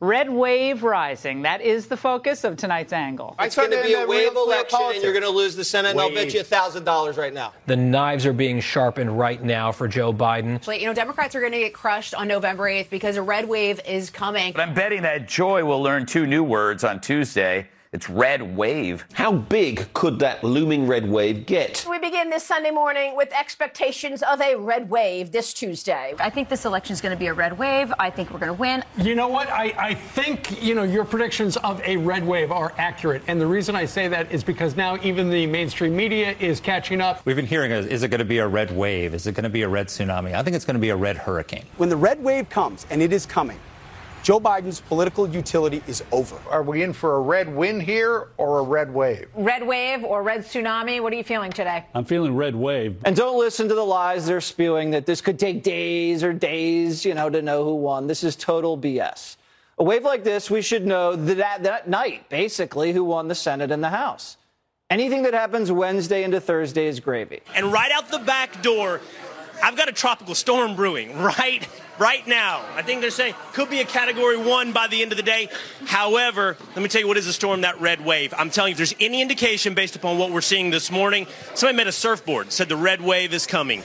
Red wave rising. That is the focus of tonight's angle. It's going to be a wave election, and you're going to lose the Senate, and I'll bet you $1,000 right now. The knives are being sharpened right now for Joe Biden. You know, Democrats are going to get crushed on November 8th because a red wave is coming. But I'm betting that Joy will learn two new words on Tuesday. It's red wave. How big could that looming red wave get? We begin this Sunday morning with expectations of a red wave this Tuesday. I think this election is going to be a red wave. I think we're going to win. You know what? I, I think, you know, your predictions of a red wave are accurate. And the reason I say that is because now even the mainstream media is catching up. We've been hearing, is it going to be a red wave? Is it going to be a red tsunami? I think it's going to be a red hurricane. When the red wave comes, and it is coming, Joe Biden's political utility is over. Are we in for a red win here or a red wave? Red wave or red tsunami? What are you feeling today? I'm feeling red wave. And don't listen to the lies they're spewing that this could take days or days, you know, to know who won. This is total BS. A wave like this, we should know that, that night, basically, who won the Senate and the House. Anything that happens Wednesday into Thursday is gravy. And right out the back door, I've got a tropical storm brewing right right now. I think they're saying could be a category one by the end of the day. However, let me tell you what is a storm that red wave. I'm telling you, if there's any indication based upon what we're seeing this morning, somebody made a surfboard, said the red wave is coming.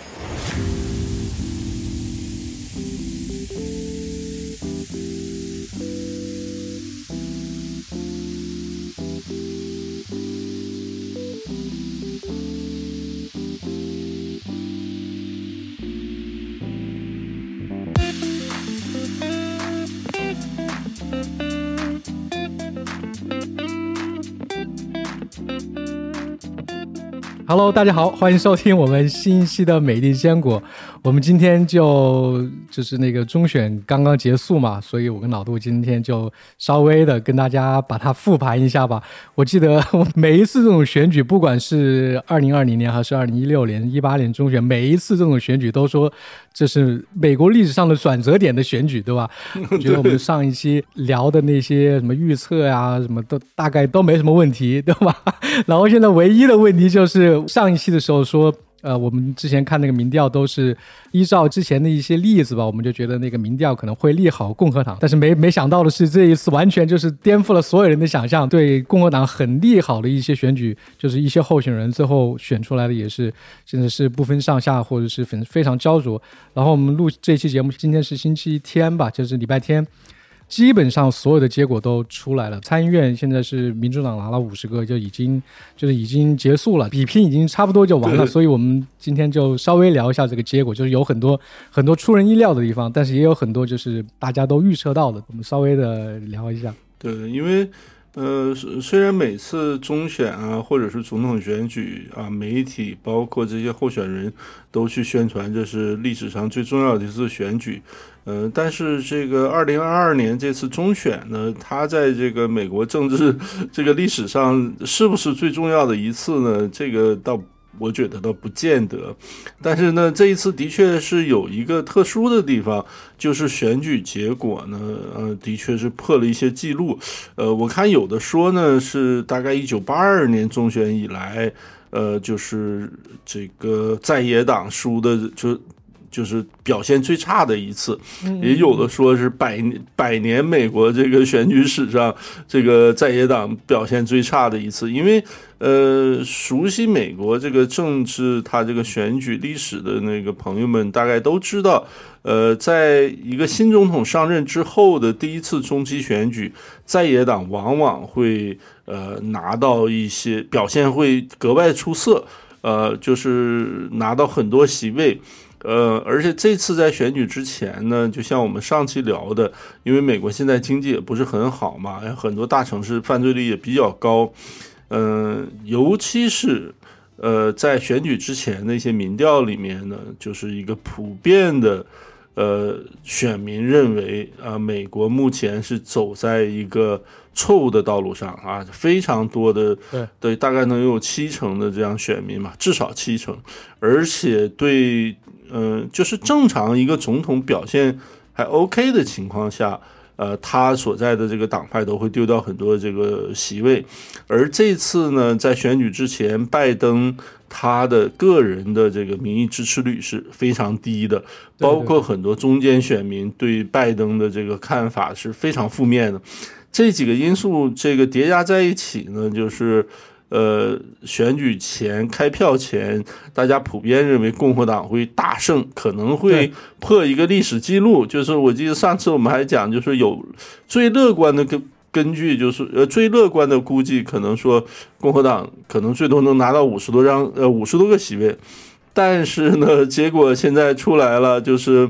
Hello，大家好，欢迎收听我们新一期的美丽坚果。我们今天就就是那个中选刚刚结束嘛，所以我跟老杜今天就稍微的跟大家把它复盘一下吧。我记得每一次这种选举，不管是二零二零年还是二零一六年、一八年中选，每一次这种选举都说这是美国历史上的转折点的选举，对吧？我觉得我们上一期聊的那些什么预测呀，什么都大概都没什么问题，对吧？然后现在唯一的问题就是上一期的时候说。呃，我们之前看那个民调都是依照之前的一些例子吧，我们就觉得那个民调可能会利好共和党，但是没没想到的是，这一次完全就是颠覆了所有人的想象，对共和党很利好的一些选举，就是一些候选人最后选出来的也是真的是不分上下，或者是非非常焦灼。然后我们录这期节目，今天是星期天吧，就是礼拜天。基本上所有的结果都出来了，参议院现在是民主党拿了五十个，就已经就是已经结束了，比拼已经差不多就完了。所以我们今天就稍微聊一下这个结果，就是有很多很多出人意料的地方，但是也有很多就是大家都预测到的，我们稍微的聊一下。对，因为呃，虽然每次中选啊，或者是总统选举啊，媒体包括这些候选人都去宣传这是历史上最重要的一次选举。呃，但是这个二零二二年这次中选呢，它在这个美国政治 这个历史上是不是最重要的一次呢？这个倒我觉得倒不见得。但是呢，这一次的确是有一个特殊的地方，就是选举结果呢，呃，的确是破了一些记录。呃，我看有的说呢，是大概一九八二年中选以来，呃，就是这个在野党输的就。就是表现最差的一次，也有的说是百百年美国这个选举史上这个在野党表现最差的一次，因为呃，熟悉美国这个政治，他这个选举历史的那个朋友们大概都知道，呃，在一个新总统上任之后的第一次中期选举，在野党往往会呃拿到一些表现会格外出色，呃，就是拿到很多席位。呃，而且这次在选举之前呢，就像我们上期聊的，因为美国现在经济也不是很好嘛，很多大城市犯罪率也比较高，嗯，尤其是呃，在选举之前的一些民调里面呢，就是一个普遍的，呃，选民认为啊，美国目前是走在一个错误的道路上啊，非常多的对对，大概能有七成的这样选民嘛，至少七成，而且对。嗯，就是正常一个总统表现还 OK 的情况下，呃，他所在的这个党派都会丢掉很多这个席位。而这次呢，在选举之前，拜登他的个人的这个民意支持率是非常低的，包括很多中间选民对拜登的这个看法是非常负面的。这几个因素这个叠加在一起呢，就是。呃，选举前开票前，大家普遍认为共和党会大胜，可能会破一个历史记录。就是我记得上次我们还讲，就是有最乐观的根根据，就是呃最乐观的估计，可能说共和党可能最多能拿到五十多张呃五十多个席位。但是呢，结果现在出来了，就是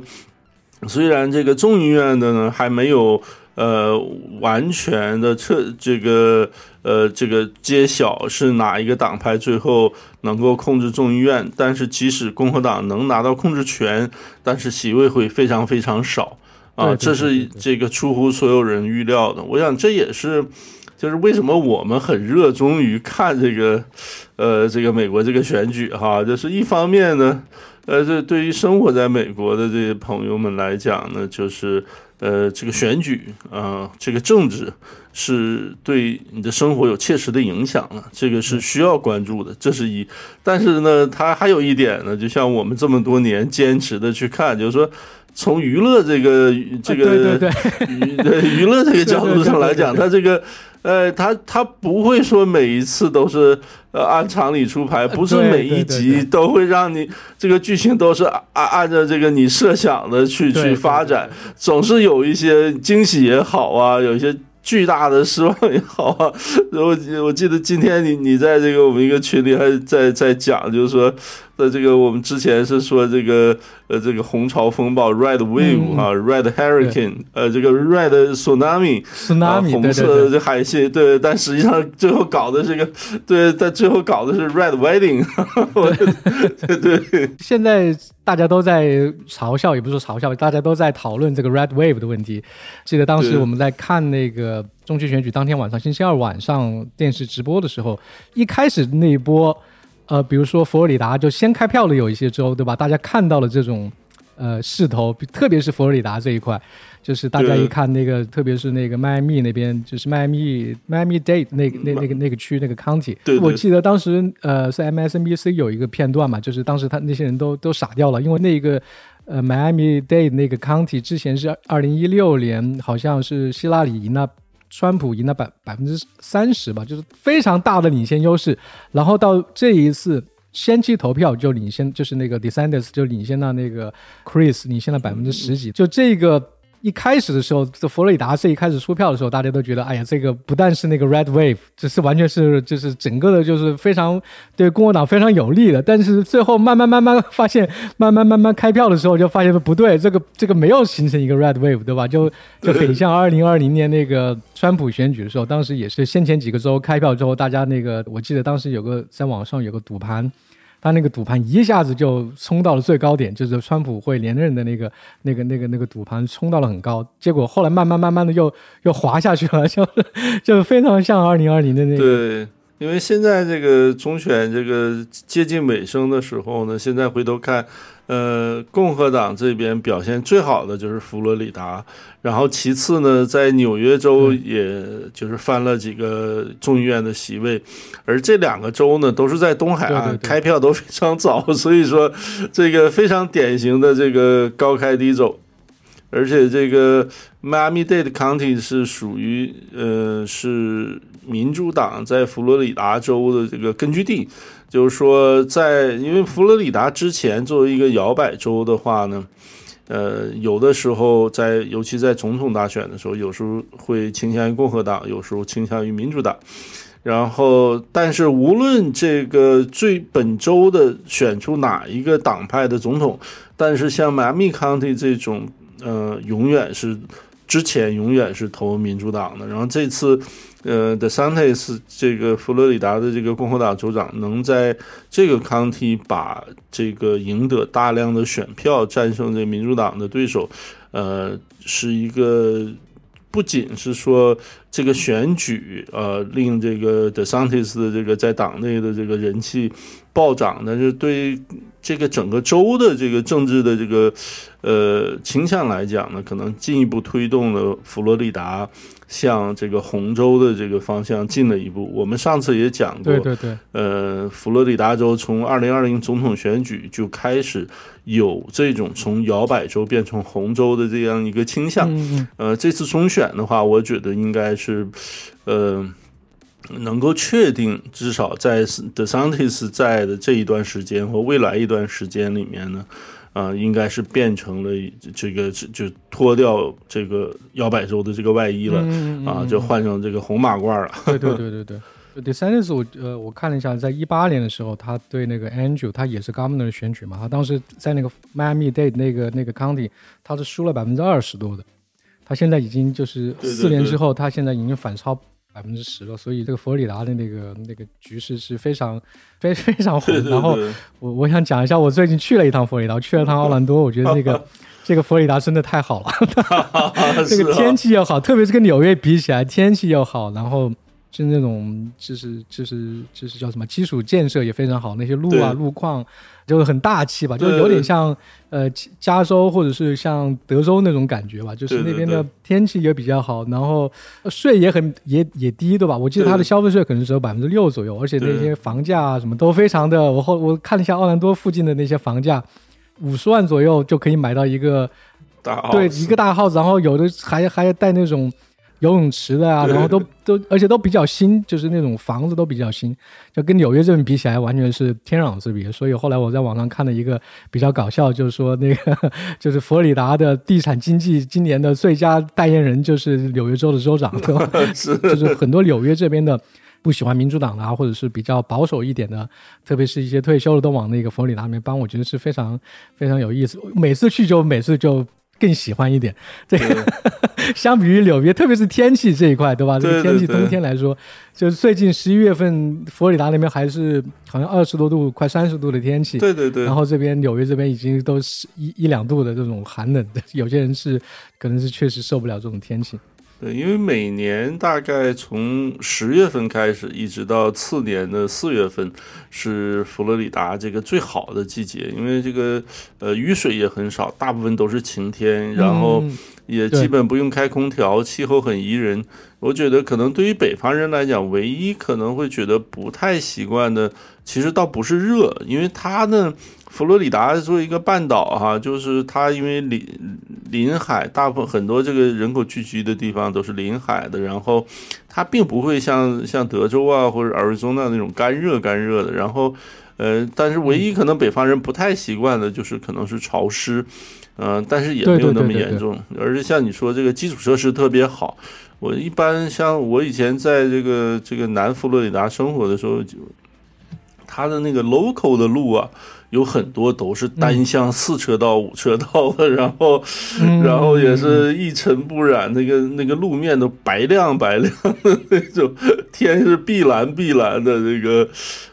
虽然这个众议院的呢还没有。呃，完全的彻这个呃，这个揭晓是哪一个党派最后能够控制众议院，但是即使共和党能拿到控制权，但是席位会非常非常少啊，这是这个出乎所有人预料的。我想这也是就是为什么我们很热衷于看这个呃这个美国这个选举哈，就是一方面呢，呃，这对于生活在美国的这些朋友们来讲呢，就是。呃，这个选举啊，这个政治是对你的生活有切实的影响了，这个是需要关注的，这是一。但是呢，它还有一点呢，就像我们这么多年坚持的去看，就是说，从娱乐这个这个娱娱乐这个角度上来讲，它这个。呃，他他不会说每一次都是呃按常理出牌，不是每一集都会让你这个剧情都是按按照这个你设想的去去发展，总是有一些惊喜也好啊，有一些巨大的失望也好啊。我我记得今天你你在这个我们一个群里还在在讲，就是说。的这个，我们之前是说这个，呃，这个红潮风暴 （Red Wave） 啊，Red Hurricane，呃，这个 Red Tsunami，红色这海啸，对，但实际上最后搞的这个，对，在最后搞的是 Red Wedding，对 对。现在大家都在嘲笑，也不是说嘲笑，大家都在讨论这个 Red Wave 的问题。记得当时我们在看那个中期选举当天晚上，星期二晚上电视直播的时候，一开始那一波。呃，比如说佛罗里达就先开票了有一些州，对吧？大家看到了这种呃势头，特别是佛罗里达这一块，就是大家一看那个，特别是那个迈阿密那边，就是迈阿密迈阿密 Dade 那那那个那个区那个 county。对。我记得当时呃是 MSNBC 有一个片段嘛，就是当时他那些人都都傻掉了，因为那个呃迈阿密 Dade 那个 county 之前是二零一六年好像是希拉里赢了。川普赢了百百分之三十吧，就是非常大的领先优势。然后到这一次先期投票就领先，就是那个 d e s c e n d e r s 就领先了那个 Chris，领先了百分之十几。就这个。一开始的时候，这佛罗里达这一开始出票的时候，大家都觉得，哎呀，这个不但是那个 red wave，这是完全是就是整个的，就是非常对共和党非常有利的。但是最后慢慢慢慢发现，慢慢慢慢开票的时候，就发现不对，这个这个没有形成一个 red wave，对吧？就就很像二零二零年那个川普选举的时候，当时也是先前几个州开票之后，大家那个我记得当时有个在网上有个赌盘。他那个赌盘一下子就冲到了最高点，就是川普会连任的那个、那个、那个、那个赌盘冲到了很高，结果后来慢慢、慢慢的又又滑下去了，就就非常像二零二零的那个。对，因为现在这个中选这个接近尾声的时候呢，现在回头看。呃，共和党这边表现最好的就是佛罗里达，然后其次呢，在纽约州也就是翻了几个众议院的席位，而这两个州呢都是在东海岸，开票都非常早，所以说这个非常典型的这个高开低走，而且这个 Miami-Dade County 是属于呃是民主党在佛罗里达州的这个根据地。就是说，在因为佛罗里达之前作为一个摇摆州的话呢，呃，有的时候在尤其在总统大选的时候，有时候会倾向于共和党，有时候倾向于民主党。然后，但是无论这个最本周的选出哪一个党派的总统，但是像迈阿密 County 这种，呃，永远是之前永远是投民主党的。然后这次。呃，The Sontis 这个佛罗里达的这个共和党州长能在这个 county 把这个赢得大量的选票，战胜这民主党的对手，呃，是一个不仅是说这个选举呃令这个 DeSantis 的这个在党内的这个人气暴涨，但是对这个整个州的这个政治的这个呃倾向来讲呢，可能进一步推动了佛罗里达向这个红州的这个方向进了一步。我们上次也讲过，对对对，呃，佛罗里达州从二零二零总统选举就开始有这种从摇摆州变成红州的这样一个倾向。呃，这次中选的话，我觉得应该是呃。能够确定，至少在 The Santis 在的这一段时间和未来一段时间里面呢，啊，应该是变成了这个就脱掉这个摇摆州的这个外衣了，啊，就换成这个红马褂了。对对对对对，The Santis 我呃我看了一下，在一八年的时候，他对那个 Andrew，他也是 Governor 选举嘛，他当时在那个 Miami Dade 那个那个 County，他是输了百分之二十多的，他现在已经就是四年之后，他现在已经反超。百分之十了，所以这个佛罗里达的那个那个局势是非常非非常红。然后我我想讲一下，我最近去了一趟佛罗里达，去了趟奥兰多，我觉得那个 这个佛罗里达真的太好了，这个天气又好，特别是跟纽约比起来，天气又好，然后。是那种，就是就是就是叫什么基础建设也非常好，那些路啊路况，就是很大气吧，就是有点像呃加州或者是像德州那种感觉吧，就是那边的天气也比较好，然后税也很也也低，对吧？我记得它的消费税可能只有百分之六左右，而且那些房价啊什么都非常的，我后我看了一下奥兰多附近的那些房价，五十万左右就可以买到一个大对一个大 house，然后有的还还带那种。游泳池的啊，然后都都，而且都比较新，就是那种房子都比较新，就跟纽约这边比起来，完全是天壤之别。所以后来我在网上看了一个比较搞笑，就是说那个 就是佛罗里达的地产经济今年的最佳代言人就是纽约州的州长，对吧？是，就是很多纽约这边的不喜欢民主党的啊，或者是比较保守一点的，特别是一些退休的都往那个佛罗里达那边搬，我觉得是非常非常有意思。每次去就每次就。更喜欢一点，这个 相比于纽约，特别是天气这一块，对吧？这个天气冬天来说，就是最近十一月份，佛罗里达那边还是好像二十多度，快三十度的天气。对对对。然后这边纽约这边已经都是一一两度的这种寒冷的，有些人是可能是确实受不了这种天气。对，因为每年大概从十月份开始，一直到次年的四月份，是佛罗里达这个最好的季节，因为这个呃雨水也很少，大部分都是晴天，然后也基本不用开空调，气候很宜人。我觉得可能对于北方人来讲，唯一可能会觉得不太习惯的，其实倒不是热，因为它呢。佛罗里达作为一个半岛，哈，就是它因为临临海，大部分很多这个人口聚居的地方都是临海的，然后它并不会像像德州啊或者阿尔中那那种干热干热的，然后呃，但是唯一可能北方人不太习惯的就是可能是潮湿，嗯，但是也没有那么严重，而且像你说这个基础设施特别好，我一般像我以前在这个这个南佛罗里达生活的时候，就它的那个 local 的路啊。有很多都是单向四车道、五车道的，然后，然后也是一尘不染，那个那个路面都白亮白亮的那种，天是碧蓝碧蓝的这个，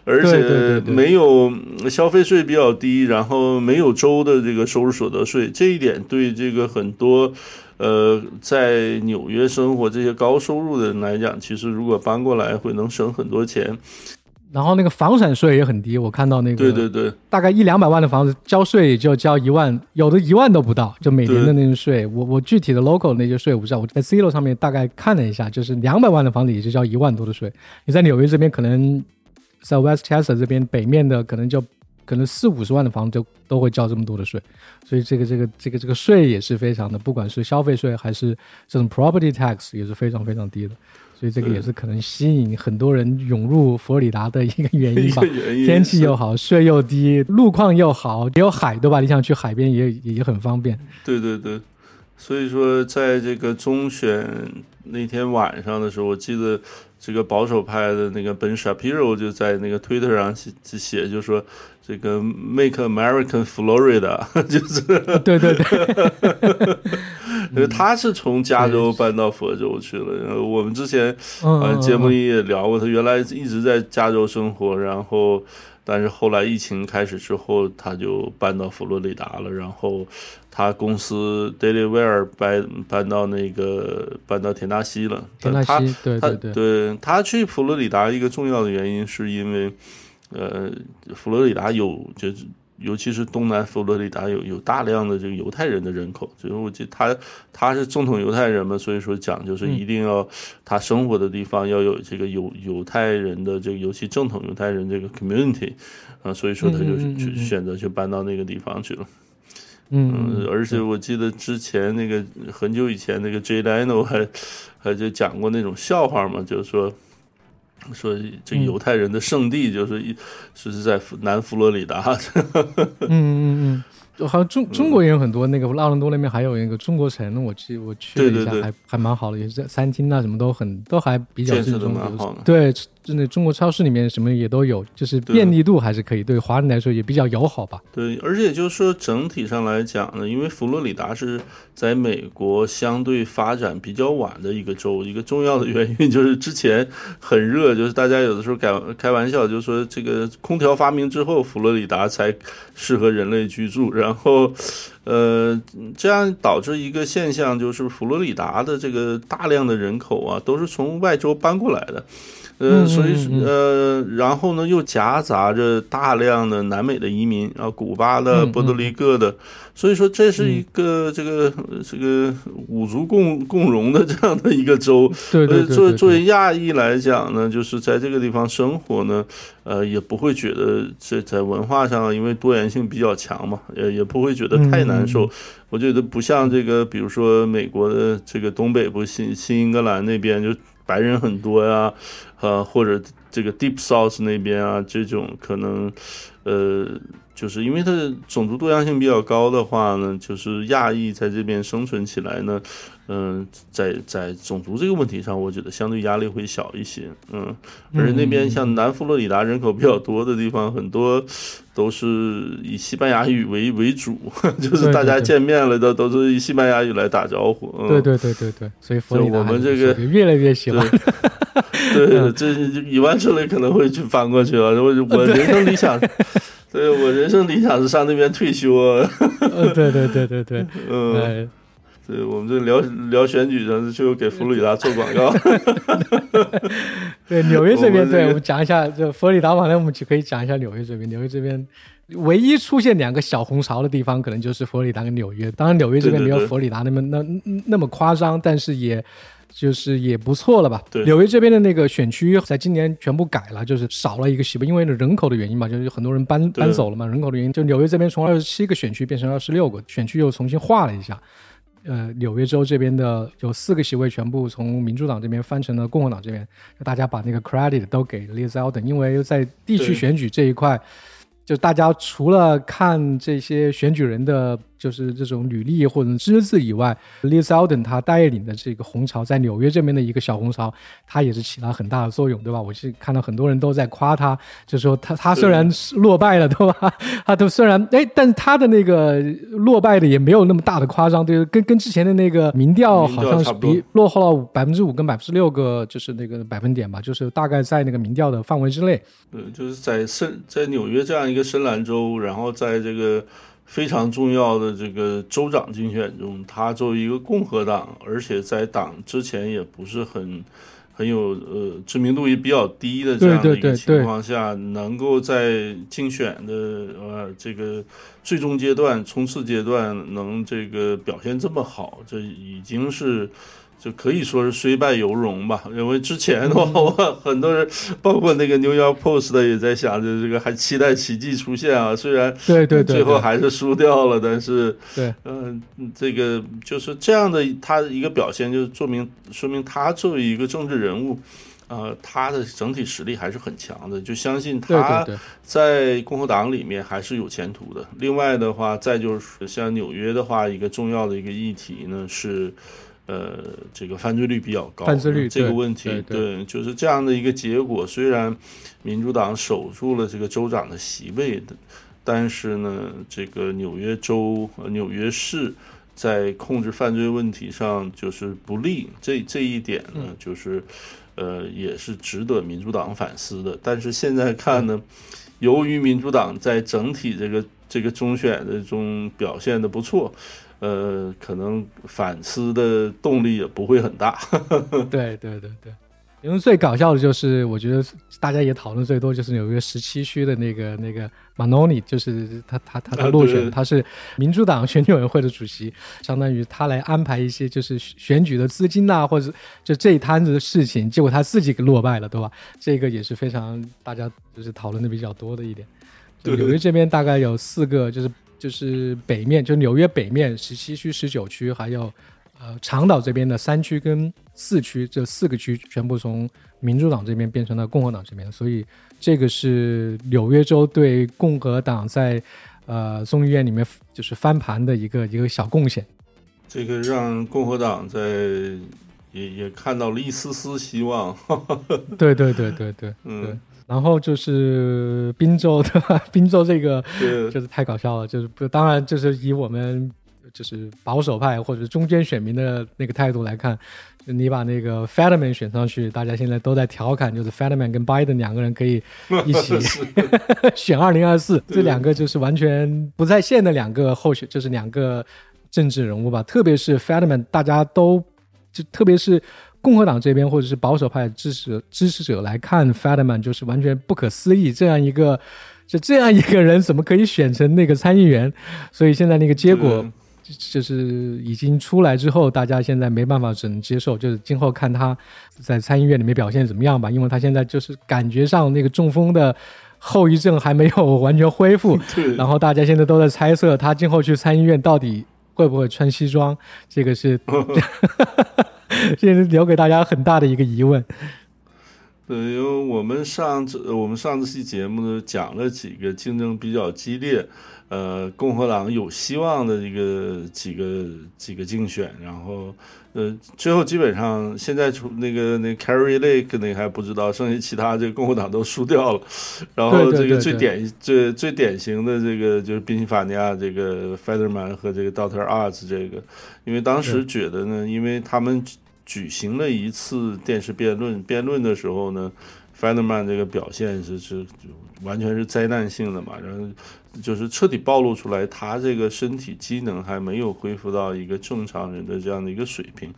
而且没有消费税比较低，然后没有州的这个收入所得税，这一点对这个很多呃在纽约生活这些高收入的人来讲，其实如果搬过来会能省很多钱。然后那个房产税也很低，我看到那个，对对对，大概一两百万的房子交税也就交一万，有的一万都不到，就每年的那个税。我我具体的 local 那些税我不知道，我在 C 罗上面大概看了一下，就是两百万的房子也就交一万多的税。你在纽约这边可能在 Westchester 这边北面的可能就可能四五十万的房子就都会交这么多的税，所以这个这个这个这个税也是非常的，不管是消费税还是这种 property tax 也是非常非常低的。所以这个也是可能吸引很多人涌入佛罗里达的一个原因 吧。天气又好，税又低，路况又好，也有海，对吧？你想去海边也也很方便。对对对，所以说在这个中选那天晚上的时候，我记得这个保守派的那个 Ben Shapiro 就在那个推特上写写，就说这个 Make American Florida，就是对对对。因为他是从加州搬到佛州去了。然后我们之前呃节目里也聊过，他原来一直在加州生活，然后但是后来疫情开始之后，他就搬到佛罗里达了。然后他公司 Daily Wire 搬搬到那个搬到田纳西了。田纳西，对对对。对他去佛罗里达一个重要的原因，是因为呃佛罗里达有就是。尤其是东南佛罗里达有有大量的这个犹太人的人口，就是我记得他他是正统犹太人嘛，所以说讲就是一定要他生活的地方要有这个犹犹太人的这个尤其正统犹太人这个 community 啊，所以说他就去选择去搬到那个地方去了。嗯，而且我记得之前那个很久以前那个 J Leno 还还就讲过那种笑话嘛，就是说说这犹太人的圣地就是一是在南佛罗里达。嗯 嗯嗯。好像中中国也有很多那个奥伦多那边还有一个中国城，我去我去了一下，还还蛮好的，也是在餐厅啊什么都很都还比较正宗。对，真的中国超市里面什么也都有，就是便利度还是可以，对华人来说也比较友好吧。对，而且就是说整体上来讲呢，因为佛罗里达是在美国相对发展比较晚的一个州，一个重要的原因就是之前很热，就是大家有的时候开开玩笑，就是说这个空调发明之后，佛罗里达才适合人类居住，然后。然后，呃，这样导致一个现象，就是佛罗里达的这个大量的人口啊，都是从外州搬过来的。呃，所以呃，然后呢，又夹杂着大量的南美的移民啊，古巴的、波多黎各的，所以说这是一个这个这个五族共共荣的这样的一个州。对对对。作为作为亚裔来讲呢，就是在这个地方生活呢，呃，也不会觉得这在文化上，因为多元性比较强嘛，也也不会觉得太难受。我觉得不像这个，比如说美国的这个东北部新新英格兰那边就。白人很多呀，呃，或者这个 Deep South 那边啊，这种可能，呃，就是因为它的种族多样性比较高的话呢，就是亚裔在这边生存起来呢。嗯，在在种族这个问题上，我觉得相对压力会小一些。嗯，而且那边像南佛罗里达人口比较多的地方，很多都是以西班牙语为为主，就是大家见面了都都是以西班牙语来打招呼。嗯对对对对对，所以佛罗我们这个越来越喜欢。对，这一万之内可能会去翻过去了。我我人生理想，对我人生理想是上那边退休。对对对对对，嗯。对我们这聊 聊选举，的就给佛罗里达做广告。对纽约这边，对我们讲一下，就佛罗里达完了，我们就可以讲一下纽约这边。纽约这边唯一出现两个小红潮的地方，可能就是佛罗里达跟纽约。当然，纽约这边没有佛罗里达那么那那么夸张，但是也就是也不错了吧。纽约这边的那个选区在今年全部改了，就是少了一个席位，因为人口的原因嘛，就是很多人搬搬走了嘛，人口的原因，就纽约这边从二十七个选区变成二十六个选区，又重新划了一下。呃，纽约州这边的有四个席位全部从民主党这边翻成了共和党这边，大家把那个 credit 都给 Liz Alden，因为在地区选举这一块，就大家除了看这些选举人的。就是这种履历或者资质以外，Liz Alden 他带领的这个红潮，在纽约这边的一个小红潮，他也是起了很大的作用，对吧？我是看到很多人都在夸他，就说他他虽然落败了，对吧？他都虽然哎，但他的那个落败的也没有那么大的夸张，对，跟跟之前的那个民调好像是比落后了百分之五跟百分之六个，就是那个百分点吧，就是大概在那个民调的范围之内。对，就是在深在纽约这样一个深蓝州，然后在这个。非常重要的这个州长竞选中，他作为一个共和党，而且在党之前也不是很很有呃知名度也比较低的这样的一个情况下，能够在竞选的呃这个最终阶段冲刺阶段能这个表现这么好，这已经是。就可以说是虽败犹荣吧，因为之前的话，我很多人，包括那个 New York Post 的也在想着这个，还期待奇迹出现啊。虽然对对对，最后还是输掉了，但是对，嗯，这个就是这样的，他的一个表现，就是说明说明他作为一个政治人物，呃，他的整体实力还是很强的，就相信他在共和党里面还是有前途的。另外的话，再就是像纽约的话，一个重要的一个议题呢是。呃，这个犯罪率比较高，犯罪率这个问题，对，就是这样的一个结果。虽然民主党守住了这个州长的席位，但是呢，这个纽约州、纽约市在控制犯罪问题上就是不利。这这一点呢，就是呃，也是值得民主党反思的。但是现在看呢，由于民主党在整体这个这个中选的中表现的不错。呃，可能反思的动力也不会很大。对对对对，因为最搞笑的就是，我觉得大家也讨论最多就是纽约十七区的那个那个 Manoni，就是他他他的落选，他是民主党选举委员会的主席，相当于他来安排一些就是选举的资金呐，或者就这一摊子的事情，结果他自己给落败了，对吧？这个也是非常大家就是讨论的比较多的一点。纽约这边大概有四个，就是就是北面，就纽约北面十七区、十九区，还有。呃，长岛这边的三区跟四区这四个区全部从民主党这边变成了共和党这边，所以这个是纽约州对共和党在呃众议院里面就是翻盘的一个一个小贡献。这个让共和党在也也看到了一丝丝希望。对对对对对，嗯。然后就是滨州的 滨州这个就是太搞笑了，就是不当然就是以我们。就是保守派或者中间选民的那个态度来看，你把那个 Fetterman 选上去，大家现在都在调侃，就是 Fetterman 跟 Biden 两个人可以一起 选二零二四，这两个就是完全不在线的两个候选，就是两个政治人物吧。特别是 Fetterman，大家都就特别是共和党这边或者是保守派支持支持者来看 Fetterman，就是完全不可思议，这样一个就这样一个人怎么可以选成那个参议员？所以现在那个结果。就是已经出来之后，大家现在没办法，只能接受。就是今后看他在参议院里面表现怎么样吧，因为他现在就是感觉上那个中风的后遗症还没有完全恢复。然后大家现在都在猜测他今后去参议院到底会不会穿西装，这个是 这是留给大家很大的一个疑问。对，因为我们上次我们上次期节目呢讲了几个竞争比较激烈。呃，共和党有希望的一个几个几个竞选，然后呃，最后基本上现在出那个那 Carrie Lake 那还不知道，剩下其他这个共和党都输掉了。然后这个最典最最典型的这个就是宾夕法尼亚这个 Federman 和这个 Doctor Arts 这个，因为当时觉得呢，因为他们举行了一次电视辩论，辩论的时候呢，Federman 这个表现是是完全是灾难性的嘛，然后。就是彻底暴露出来，他这个身体机能还没有恢复到一个正常人的这样的一个水平，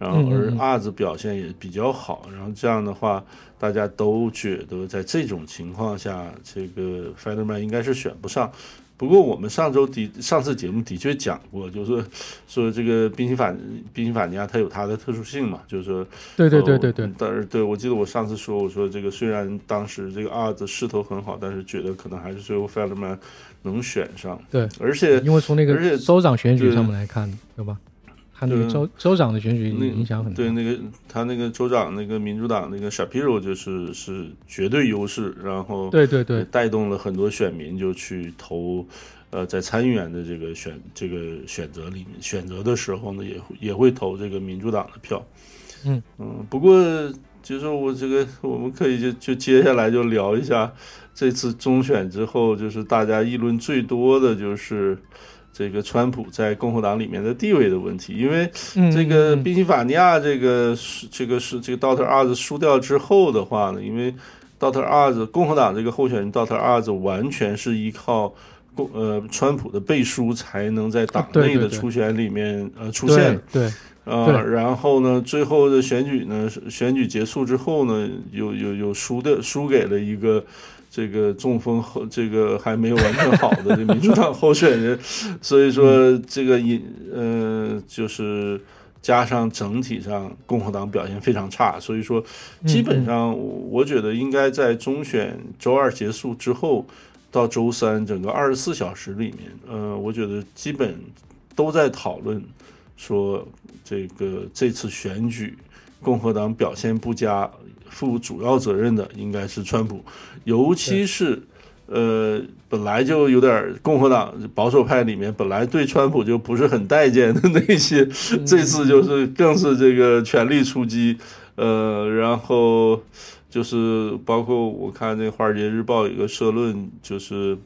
然后而阿子表现也比较好，然后这样的话，大家都觉得在这种情况下，这个 Federman 应该是选不上。不过我们上周的上次节目的确讲过，就是说这个宾夕法宾夕法尼亚它有它的特殊性嘛，就是说对对对对对，但是对我记得我上次说我说这个虽然当时这个二的势头很好，但是觉得可能还是最后 Feldman 能选上。对，而且因为从那个州长选举上面来看，对吧？他那个州州长的选举影响很大。对，那个他那个州长那个民主党那个 Shapiro 就是是绝对优势，然后对对对，带动了很多选民就去投，呃，在参议员的这个选这个选择里面选择的时候呢，也也会投这个民主党的票。嗯嗯，不过就是我这个我们可以就就接下来就聊一下这次中选之后，就是大家议论最多的就是。这个川普在共和党里面的地位的问题，因为这个宾夕法尼亚这个是这个是这个 Doctor Oz 输掉之后的话呢，因为 Doctor Oz 共和党这个候选人 Doctor Oz 完全是依靠共呃川普的背书才能在党内的初选里面呃出现，对，呃，然后呢，最后的选举呢，选举结束之后呢，又又又输的输给了一个。这个中风后这个还没有完全好的这民主党候选人，所以说这个引呃就是加上整体上共和党表现非常差，所以说基本上我觉得应该在中选周二结束之后到周三整个二十四小时里面，呃，我觉得基本都在讨论说这个这次选举共和党表现不佳。负主要责任的应该是川普，尤其是，呃，本来就有点共和党保守派里面本来对川普就不是很待见的那些，这次就是更是这个全力出击，呃，然后就是包括我看那《华尔街日报》有个社论，就是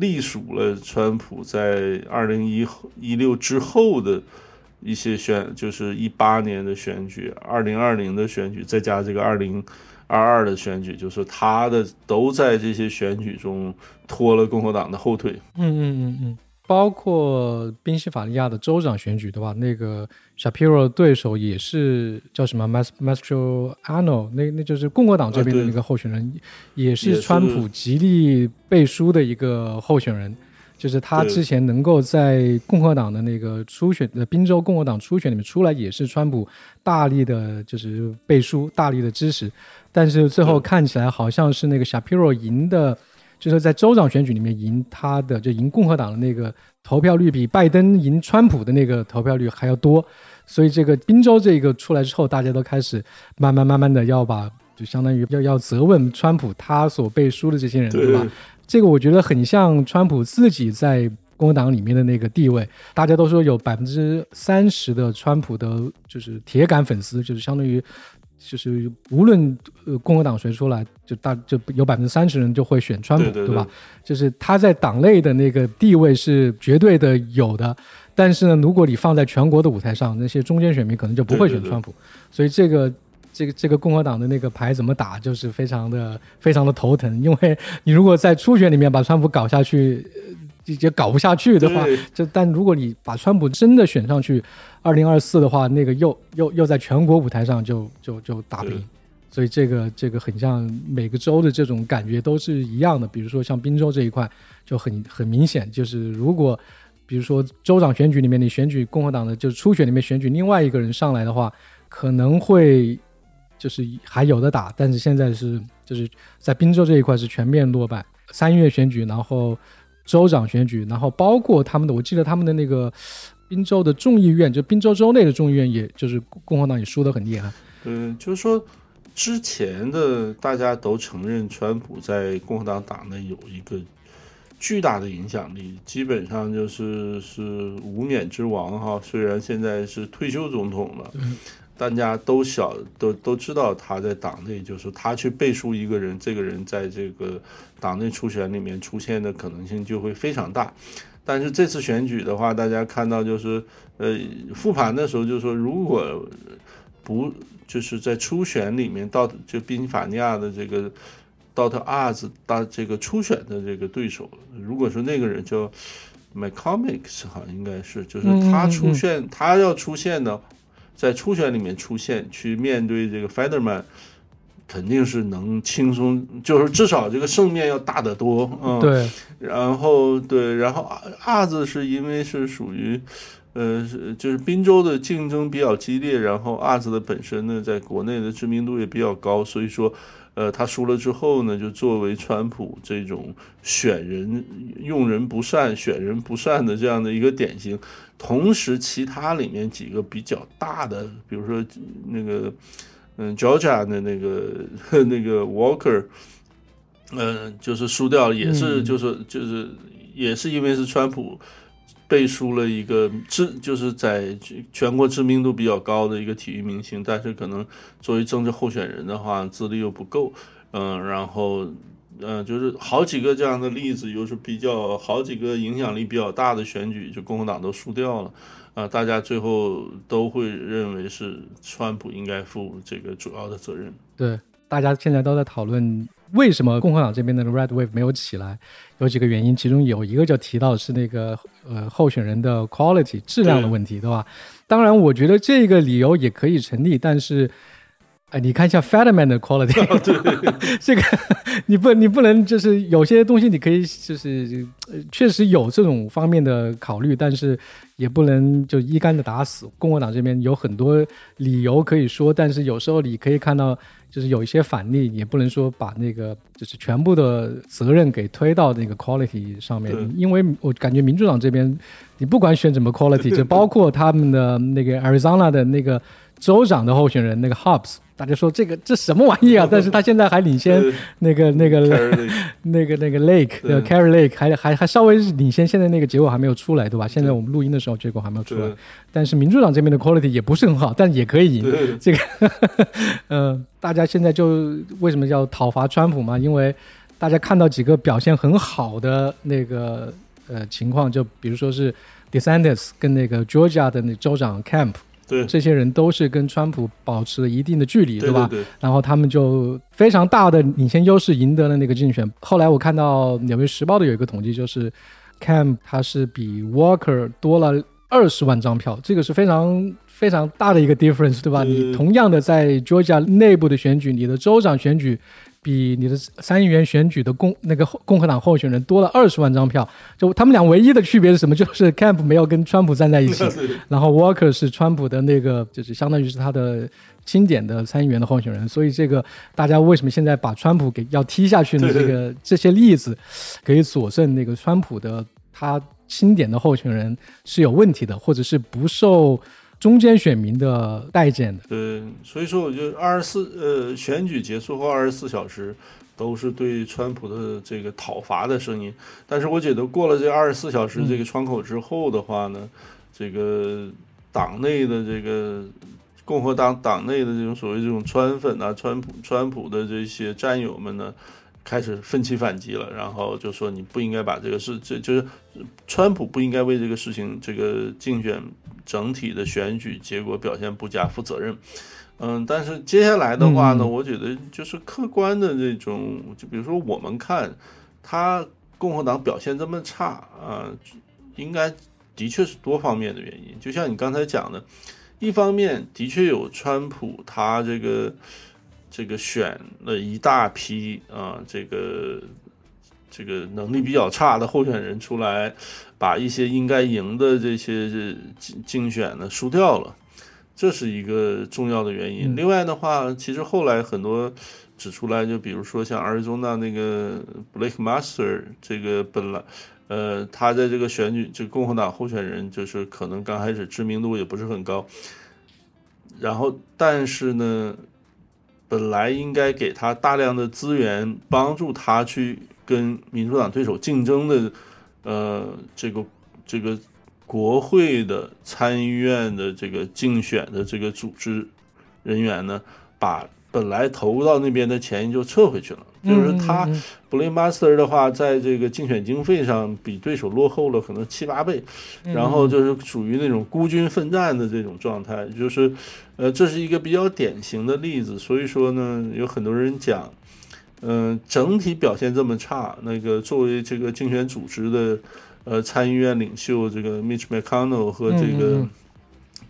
隶属了川普在二零一一六之后的。一些选就是一八年的选举，二零二零的选举，再加这个二零二二的选举，就是他的都在这些选举中拖了共和党的后腿。嗯嗯嗯嗯，包括宾夕法尼亚的州长选举，对吧？那个 Shapiro 对手也是叫什么 Mas Mastriano，那那就是共和党这边的那个候选人，也是川普极力背书的一个候选人。就是他之前能够在共和党的那个初选呃宾州共和党初选里面出来，也是川普大力的，就是背书、大力的支持。但是最后看起来好像是那个 Shapiro 赢的，就是在州长选举里面赢他的，就赢共和党的那个投票率比拜登赢川普的那个投票率还要多。所以这个宾州这个出来之后，大家都开始慢慢慢慢的要把，就相当于要要责问川普他所背书的这些人，对吧？这个我觉得很像川普自己在共和党里面的那个地位。大家都说有百分之三十的川普的，就是铁杆粉丝，就是相当于，就是无论呃共和党谁出来，就大就有百分之三十人就会选川普，对吧？就是他在党内的那个地位是绝对的有的。但是呢，如果你放在全国的舞台上，那些中间选民可能就不会选川普。所以这个。这个这个共和党的那个牌怎么打，就是非常的非常的头疼，因为你如果在初选里面把川普搞下去，也搞不下去的话，就但如果你把川普真的选上去，二零二四的话，那个又又又在全国舞台上就就就打平，所以这个这个很像每个州的这种感觉都是一样的。比如说像宾州这一块就很很明显，就是如果比如说州长选举里面你选举共和党的，就是初选里面选举另外一个人上来的话，可能会。就是还有的打，但是现在是就是在滨州这一块是全面落败。三月选举，然后州长选举，然后包括他们的，我记得他们的那个滨州的众议院，就滨州州内的众议院，也就是共和党也输得很厉害。嗯，就是说之前的大家都承认川普在共和党党内有一个巨大的影响力，基本上就是是无冕之王哈。虽然现在是退休总统了。大家都晓都都知道他在党内，就是他去背书一个人，这个人在这个党内初选里面出现的可能性就会非常大。但是这次选举的话，大家看到就是呃复盘的时候就说，如果不就是在初选里面到就宾夕法尼亚的这个到他阿兹到这个初选的这个对手，如果说那个人叫 McCormick 好像应该是就是他出现他要出现的。在初选里面出现，去面对这个 Federman，肯定是能轻松，就是至少这个胜面要大得多，嗯，对。然后对，然后阿子是因为是属于，呃，就是滨州的竞争比较激烈，然后阿子的本身呢，在国内的知名度也比较高，所以说。呃，他输了之后呢，就作为川普这种选人用人不善、选人不善的这样的一个典型。同时，其他里面几个比较大的，比如说那个嗯，Georgia 的那个 那个 Walker，嗯，就是输掉了，也是就是就是也是因为是川普。背书了一个知，就是在全国知名度比较高的一个体育明星，但是可能作为政治候选人的话，资历又不够，嗯，然后，嗯，就是好几个这样的例子，又是比较好几个影响力比较大的选举，就共和党都输掉了，啊，大家最后都会认为是川普应该负这个主要的责任。对，大家现在都在讨论。为什么共和党这边的 Red Wave 没有起来？有几个原因，其中有一个就提到的是那个呃候选人的 quality 质量的问题，对吧？当然，我觉得这个理由也可以成立，但是，哎，你看一下 Federman 的 quality，这个你不你不能就是有些东西你可以就是确实有这种方面的考虑，但是也不能就一竿子打死。共和党这边有很多理由可以说，但是有时候你可以看到。就是有一些反例，也不能说把那个就是全部的责任给推到那个 quality 上面，因为我感觉民主党这边，你不管选什么 quality，就包括他们的那个 Arizona 的那个州长的候选人那个 Hobbs。大家说这个这什么玩意啊？但是他现在还领先那个那个 那个那个 Lake，呃，Carry Lake 还还还稍微领先。现在那个结果还没有出来，对吧？现在我们录音的时候结果还没有出来。但是民主党这边的 quality 也不是很好，但也可以赢。这个，嗯，大家现在就为什么叫讨伐川普嘛？因为大家看到几个表现很好的那个呃情况，就比如说是 DeSantis 跟那个 Georgia 的那州长 Camp。对，这些人都是跟川普保持了一定的距离，对吧？然后他们就非常大的领先优势赢得了那个竞选。后来我看到《纽约时报》的有一个统计，就是 Camp 他是比 Walker 多了二十万张票，这个是非常非常大的一个 difference，对吧？你同样的在 Georgia 内部的选举，你的州长选举。比你的参议员选举的共那个共和党候选人多了二十万张票，就他们俩唯一的区别是什么？就是 Camp 没有跟川普站在一起，然后 Walker 是川普的那个，就是相当于是他的钦点的参议员的候选人。所以这个大家为什么现在把川普给要踢下去呢？这个这些例子可以佐证那个川普的他钦点的候选人是有问题的，或者是不受。中间选民的待见的，对，所以说我觉得二十四呃选举结束后二十四小时都是对川普的这个讨伐的声音，但是我觉得过了这二十四小时这个窗口之后的话呢，这个党内的这个共和党党内的这种所谓这种川粉啊，川普川普的这些战友们呢。开始奋起反击了，然后就说你不应该把这个事，这就是川普不应该为这个事情，这个竞选整体的选举结果表现不佳负责任。嗯，但是接下来的话呢，我觉得就是客观的这种，就比如说我们看他共和党表现这么差啊，应该的确是多方面的原因。就像你刚才讲的，一方面的确有川普他这个。这个选了一大批啊，这个这个能力比较差的候选人出来，把一些应该赢的这些竞竞选呢输掉了，这是一个重要的原因。另外的话，其实后来很多指出来，就比如说像阿尔中纳那个 Blake Master，这个本来呃他在这个选举这共和党候选人，就是可能刚开始知名度也不是很高，然后但是呢。本来应该给他大量的资源，帮助他去跟民主党对手竞争的，呃，这个这个国会的参议院的这个竞选的这个组织人员呢，把本来投入到那边的钱就撤回去了。就是他 b l a m e Master 的话，在这个竞选经费上比对手落后了可能七八倍，然后就是属于那种孤军奋战的这种状态，就是，呃，这是一个比较典型的例子。所以说呢，有很多人讲，嗯，整体表现这么差，那个作为这个竞选组织的，呃，参议院领袖这个 Mitch McConnell 和这个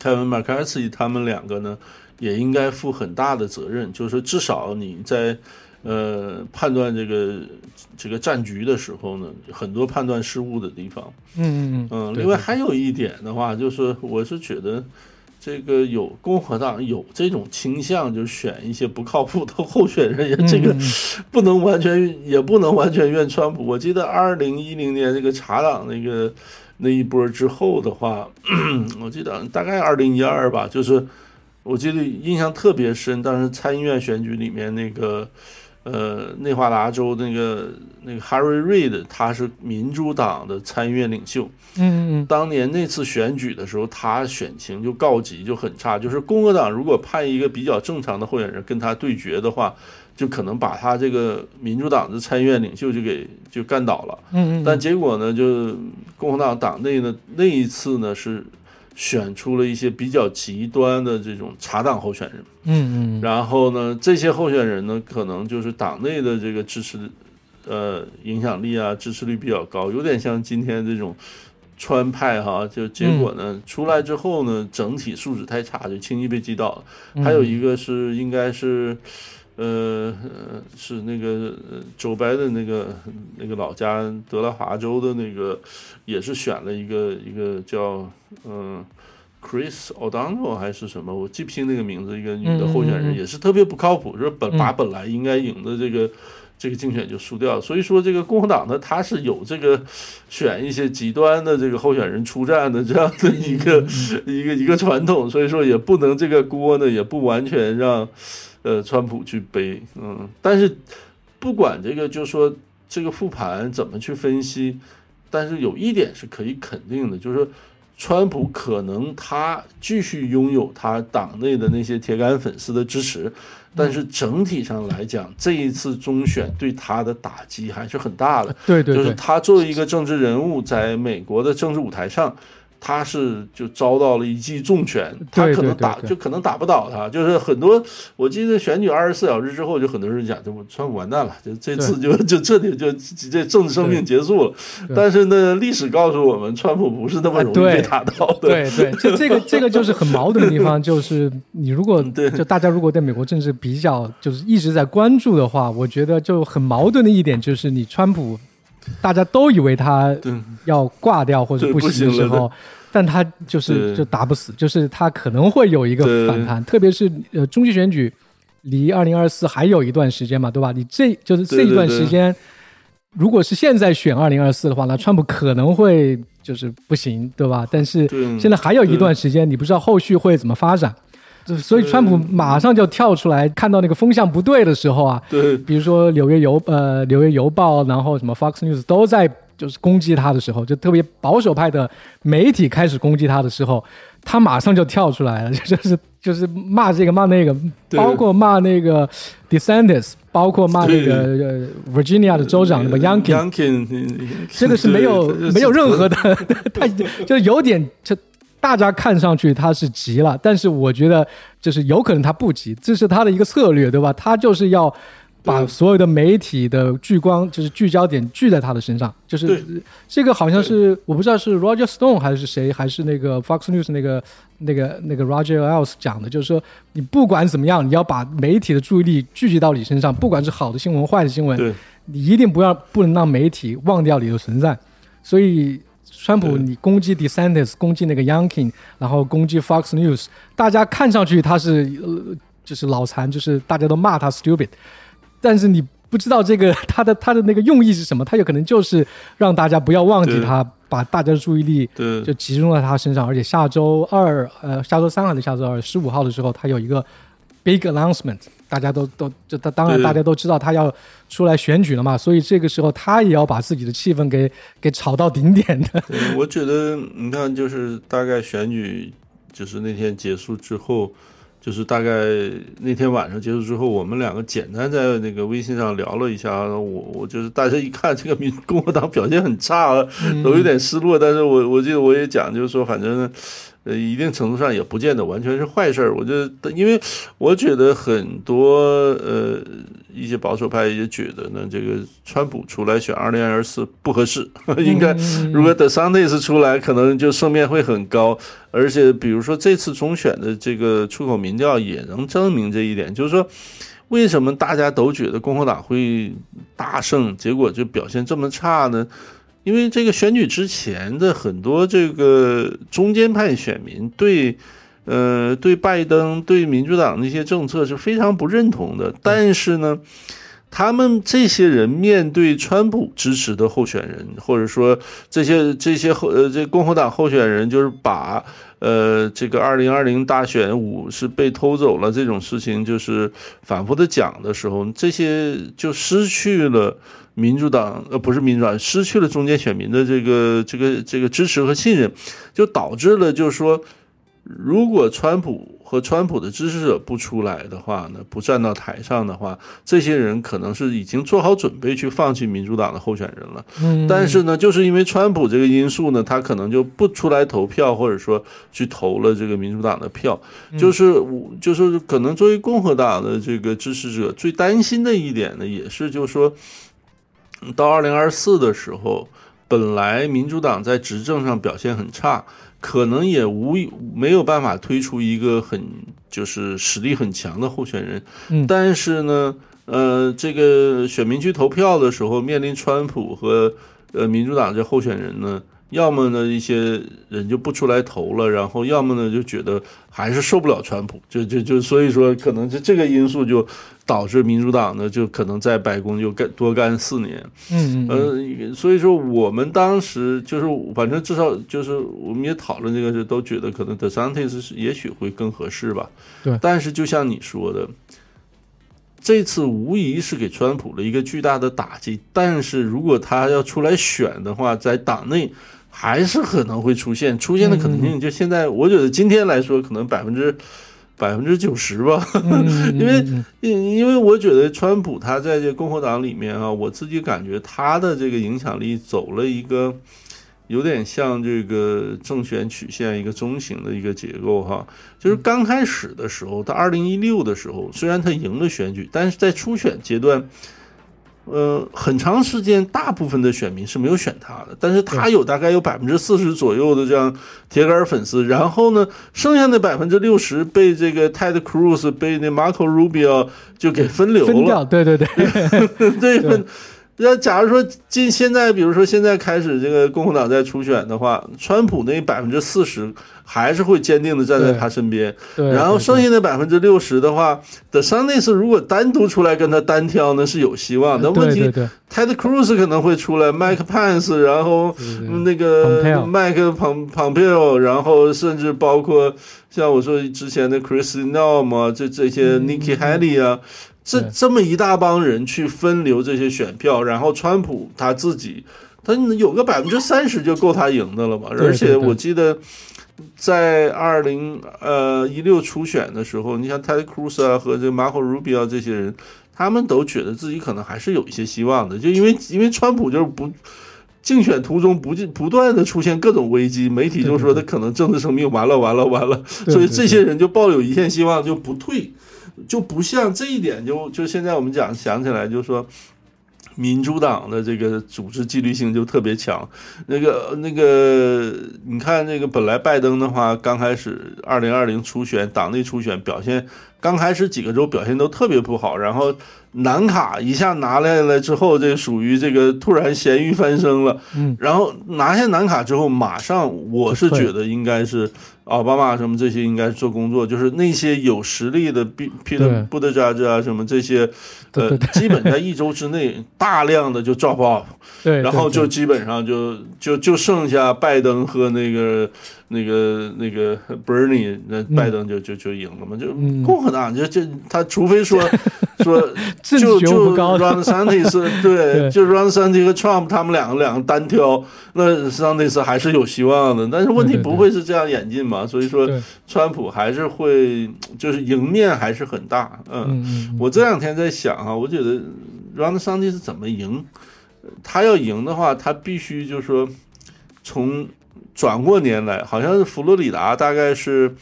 Kevin McCarthy 他们两个呢，也应该负很大的责任，就是至少你在。呃，判断这个这个战局的时候呢，很多判断失误的地方。嗯嗯嗯。另外还有一点的话，就是我是觉得这个有共和党有这种倾向，就选一些不靠谱的候选人，也这个不能完全也不能完全怨川普。我记得二零一零年这个查党那个那一波之后的话，我记得大概二零一二吧，就是我记得印象特别深，当时参议院选举里面那个。呃，内华达州那个那个 Harry Reid，他是民主党的参议院领袖。嗯嗯。当年那次选举的时候，他选情就告急，就很差。就是共和党如果派一个比较正常的候选人跟他对决的话，就可能把他这个民主党的参议院领袖就给就干倒了。嗯嗯。但结果呢，就共和党党内呢那一次呢是。选出了一些比较极端的这种查党候选人，嗯嗯，然后呢，这些候选人呢，可能就是党内的这个支持，呃，影响力啊，支持率比较高，有点像今天这种川派哈，就结果呢，出来之后呢，整体素质太差，就轻易被击倒了。还有一个是，应该是。呃，是那个周白的那个那个老家德拉华州的那个，也是选了一个一个叫嗯，Chris O'Donnell 还是什么，我记不清那个名字，一个女的候选人，也是特别不靠谱，就是本把本来应该赢的这个这个竞选就输掉。所以说，这个共和党呢，他是有这个选一些极端的这个候选人出战的这样的一个一个一个传统，所以说也不能这个锅呢，也不完全让。呃，川普去背，嗯，但是不管这个，就说这个复盘怎么去分析，但是有一点是可以肯定的，就是川普可能他继续拥有他党内的那些铁杆粉丝的支持，但是整体上来讲，这一次中选对他的打击还是很大的。对对，就是他作为一个政治人物，在美国的政治舞台上，他是就遭到了一记重拳，他可能打就可能打不倒他，就是很多我记得选举二十四小时之后，就很多人讲，就川普完蛋了，就这次就就彻底就这政治生命结束了。但是呢，历史告诉我们，川普不是那么容易被打倒的。对对，就这个这个就是很矛盾的地方，就是你如果 就大家如果对美国政治比较就是一直在关注的话，我觉得就很矛盾的一点就是你川普。大家都以为他要挂掉或者不行的时候，但他就是就打不死，就是他可能会有一个反弹，特别是呃中期选举离二零二四还有一段时间嘛，对吧？你这就是这一段时间，如果是现在选二零二四的话，那川普可能会就是不行，对吧？但是现在还有一段时间，你不知道后续会怎么发展。所以，川普马上就跳出来，看到那个风向不对的时候啊，对，比如说《纽约邮》呃，《纽约邮报》，然后什么 Fox News 都在就是攻击他的时候，就特别保守派的媒体开始攻击他的时候，他马上就跳出来了，就是就是骂这个骂那个，包括骂那个 DeSantis，包括骂那个 Virginia 的州长什么 Youngkin，真的是没有没有任何的，他就有点就。大家看上去他是急了，但是我觉得就是有可能他不急，这是他的一个策略，对吧？他就是要把所有的媒体的聚光，就是聚焦点聚在他的身上。就是这个好像是我不知道是 Roger Stone 还是谁，还是那个 Fox News 那个那个那个 Roger Ailes 讲的，就是说你不管怎么样，你要把媒体的注意力聚集到你身上，不管是好的新闻、坏的新闻，你一定不要不能让媒体忘掉你的存在。所以。川普，你攻击 DeSantis，攻击那个 Youngkin，然后攻击 Fox News，大家看上去他是呃，就是脑残，就是大家都骂他 stupid，但是你不知道这个 他的他的那个用意是什么，他有可能就是让大家不要忘记他，把大家的注意力就集中在他身上，而且下周二呃下周三还是下周二十五号的时候，他有一个 big announcement。大家都都就他当然大家都知道他要出来选举了嘛，所以这个时候他也要把自己的气氛给给炒到顶点的。我觉得你看，就是大概选举就是那天结束之后，就是大概那天晚上结束之后，我们两个简单在那个微信上聊了一下。我我就是大家一看这个民共和党表现很差，都有点失落。但是我我记得我也讲，就是说反正。呃，一定程度上也不见得完全是坏事儿。我觉得，因为我觉得很多呃一些保守派也觉得呢，这个川普出来选二零二四不合适。应该如果等桑内斯出来，可能就胜面会很高。而且，比如说这次中选的这个出口民调也能证明这一点，就是说为什么大家都觉得共和党会大胜，结果就表现这么差呢？因为这个选举之前的很多这个中间派选民对，呃，对拜登、对民主党那些政策是非常不认同的。但是呢，他们这些人面对川普支持的候选人，或者说这些这些候呃这共和党候选人，就是把呃这个二零二零大选五是被偷走了这种事情，就是反复的讲的时候，这些就失去了。民主党呃不是民主党失去了中间选民的这个这个这个支持和信任，就导致了就是说，如果川普和川普的支持者不出来的话呢，不站到台上的话，这些人可能是已经做好准备去放弃民主党的候选人了。嗯，但是呢，就是因为川普这个因素呢，他可能就不出来投票，或者说去投了这个民主党的票。就是我就是可能作为共和党的这个支持者最担心的一点呢，也是就是说。到二零二四的时候，本来民主党在执政上表现很差，可能也无没有办法推出一个很就是实力很强的候选人。嗯，但是呢，呃，这个选民去投票的时候，面临川普和呃民主党这候选人呢。要么呢，一些人就不出来投了，然后要么呢，就觉得还是受不了川普，就就就所以说，可能就这个因素就导致民主党呢，就可能在白宫就干多干四年。嗯嗯。呃，所以说我们当时就是，反正至少就是我们也讨论这个事，都觉得可能 The Santis 是也许会更合适吧。对。但是就像你说的。这次无疑是给川普了一个巨大的打击，但是如果他要出来选的话，在党内还是可能会出现，出现的可能性就现在，我觉得今天来说可能百分之百分之九十吧，因为因因为我觉得川普他在这共和党里面啊，我自己感觉他的这个影响力走了一个有点像这个政选曲线一个中型的一个结构哈。就是刚开始的时候，他二零一六的时候，虽然他赢了选举，但是在初选阶段。呃，很长时间，大部分的选民是没有选他的，但是他有大概有百分之四十左右的这样铁杆粉丝，然后呢，剩下的百分之六十被这个 Ted Cruz 被那 Marco Rubio 就给分流了，对对对，对。那假如说今现在，比如说现在开始这个共和党在初选的话，川普那百分之四十还是会坚定的站在他身边，然后剩下的百分之六十的话，的桑内斯如果单独出来跟他单挑，呢是有希望。但问题，Ted Cruz 可能会出来，Mike Pence，然后那个 Mike 庞庞佩奥，然后甚至包括像我说之前的 Chris n o m 啊，这这些 Nikki Haley 啊。这这么一大帮人去分流这些选票，然后川普他自己，他有个百分之三十就够他赢的了嘛？而且我记得在二零呃一六初选的时候，你像 Ted Cruz 啊和这 Marco Rubio 这些人，他们都觉得自己可能还是有一些希望的，就因为因为川普就是不竞选途中不不断的出现各种危机，媒体就说他可能政治生命完了完了完了，所以这些人就抱有一线希望就不退。就不像这一点，就就现在我们讲想起来，就是说，民主党的这个组织纪律性就特别强。那个那个，你看这个本来拜登的话，刚开始二零二零初选党内初选表现，刚开始几个州表现都特别不好，然后南卡一下拿来了之后，这属于这个突然咸鱼翻身了。嗯，然后拿下南卡之后，马上我是觉得应该是。奥巴马什么这些应该做工作，就是那些有实力的 P P 的布德扎兹啊什么这些，呃，基本在一周之内大量的就 drop off，对，然后就基本上就就就剩下拜登和那个。那个那个 Bernie，那拜登就就就赢了嘛？就共和党就就他除非说 说 就就 Ron Santis 对，就 Ron Santis 和 Trump 他们两个两个单挑，那 Santis 还是有希望的。但是问题不会是这样演进嘛？所以说川普还是会就是赢面还是很大。嗯，我这两天在想啊，我觉得 Ron Santis 怎么赢？他要赢的话，他必须就是说从。转过年来，好像是佛罗里达，大概是，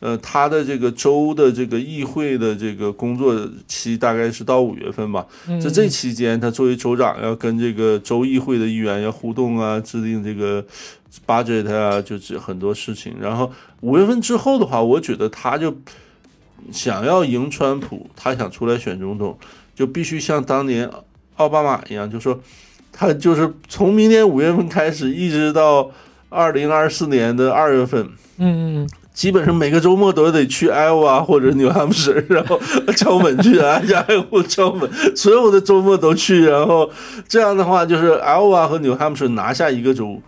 呃，他的这个州的这个议会的这个工作期大概是到五月份吧。在这期间，他作为州长要跟这个州议会的议员要互动啊，制定这个 budget 啊，就是很多事情。然后五月份之后的话，我觉得他就想要赢川普，他想出来选总统，就必须像当年奥巴马一样，就说他就是从明年五月份开始，一直到。二零二四年的二月份，嗯嗯，基本上每个周末都得去艾奥瓦或者纽汉姆斯，然后敲门去啊，家挨户敲门，所有的周末都去，然后这样的话，就是艾奥瓦和纽汉姆斯拿下一个州，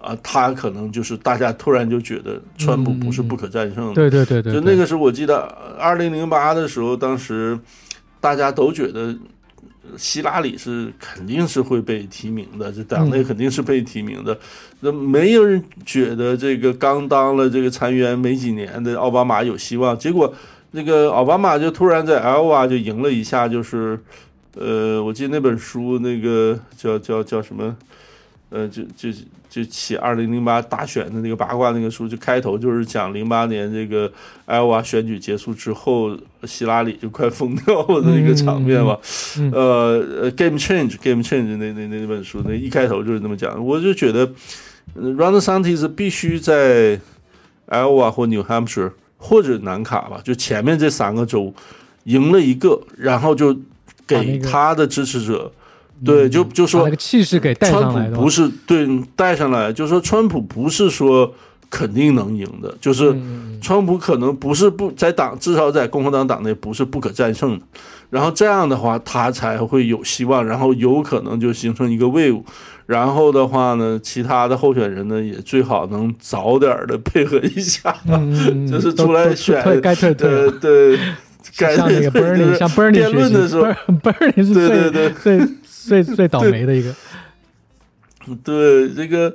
啊，他可能就是大家突然就觉得川普不是不可战胜的，对对对对，就那个时候我记得二零零八的时候，当时大家都觉得。希拉里是肯定是会被提名的，这党内肯定是被提名的。那没有人觉得这个刚当了这个参议员没几年的奥巴马有希望。结果那个奥巴马就突然在 L Y 就赢了一下，就是呃，我记得那本书那个叫叫叫什么，呃，就就。就起二零零八大选的那个八卦那个书，就开头就是讲零八年这个艾奥瓦选举结束之后，希拉里就快疯掉了的一个场面嘛。呃，Game Change，Game Change 那那那本书那一开头就是那么讲。我就觉得，Ronald Santis 必须在艾奥瓦或 New Hampshire 或者南卡吧，就前面这三个州赢了一个，然后就给他的支持者。对，就就说那个气势给带上来不是对带上来，就是说川普不是说肯定能赢的，就是川普可能不是不在党，至少在共和党党内不是不可战胜的。然后这样的话，他才会有希望，然后有可能就形成一个 wave。然后的话呢，其他的候选人呢也最好能早点的配合一下，就是出来选，该退退，对，该像那个 Bernie，像 Bernie 辩论的时候，Bernie 是对对对最。最最倒霉的一个，对这个，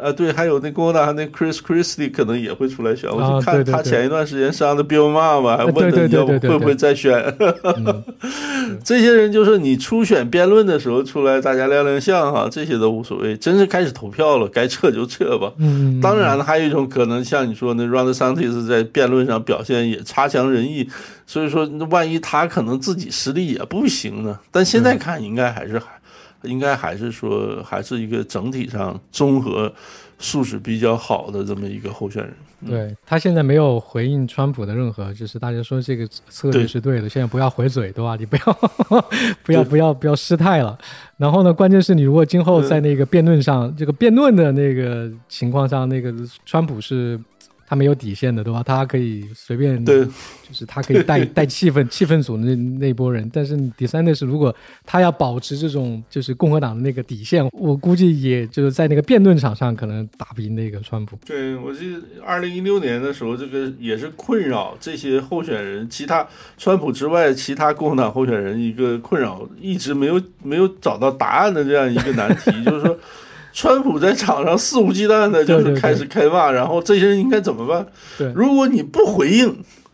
呃，对，还有那共和党那 Chris Christie 可能也会出来选。我就看他前一段时间上的 Bill Maher 还问他要会不会再选。这些人就是你初选辩论的时候出来，大家亮亮相哈，这些都无所谓。真是开始投票了，该撤就撤吧。嗯，当然了，还有一种可能，像你说那 Ron DeSantis 在辩论上表现也差强人意，所以说万一他可能自己实力也不行呢？但现在看应该还是还。应该还是说，还是一个整体上综合素质比较好的这么一个候选人。对他现在没有回应川普的任何，就是大家说这个策略是对的，现在不要回嘴，对吧？你不要 不要不要不要失态了。然后呢，关键是你如果今后在那个辩论上，这个辩论的那个情况上，那个川普是。他没有底线的，对吧？他可以随便，对，就是他可以带 带气氛，气氛组那那波人。但是第三的是，如果他要保持这种就是共和党的那个底线，我估计也就是在那个辩论场上可能打不赢那个川普。对，我记得二零一六年的时候，这个也是困扰这些候选人，其他川普之外，其他共和党候选人一个困扰，一直没有没有找到答案的这样一个难题，就是说。川普在场上肆无忌惮的，就是开始开骂，然后这些人应该怎么办？对，如果你不回应，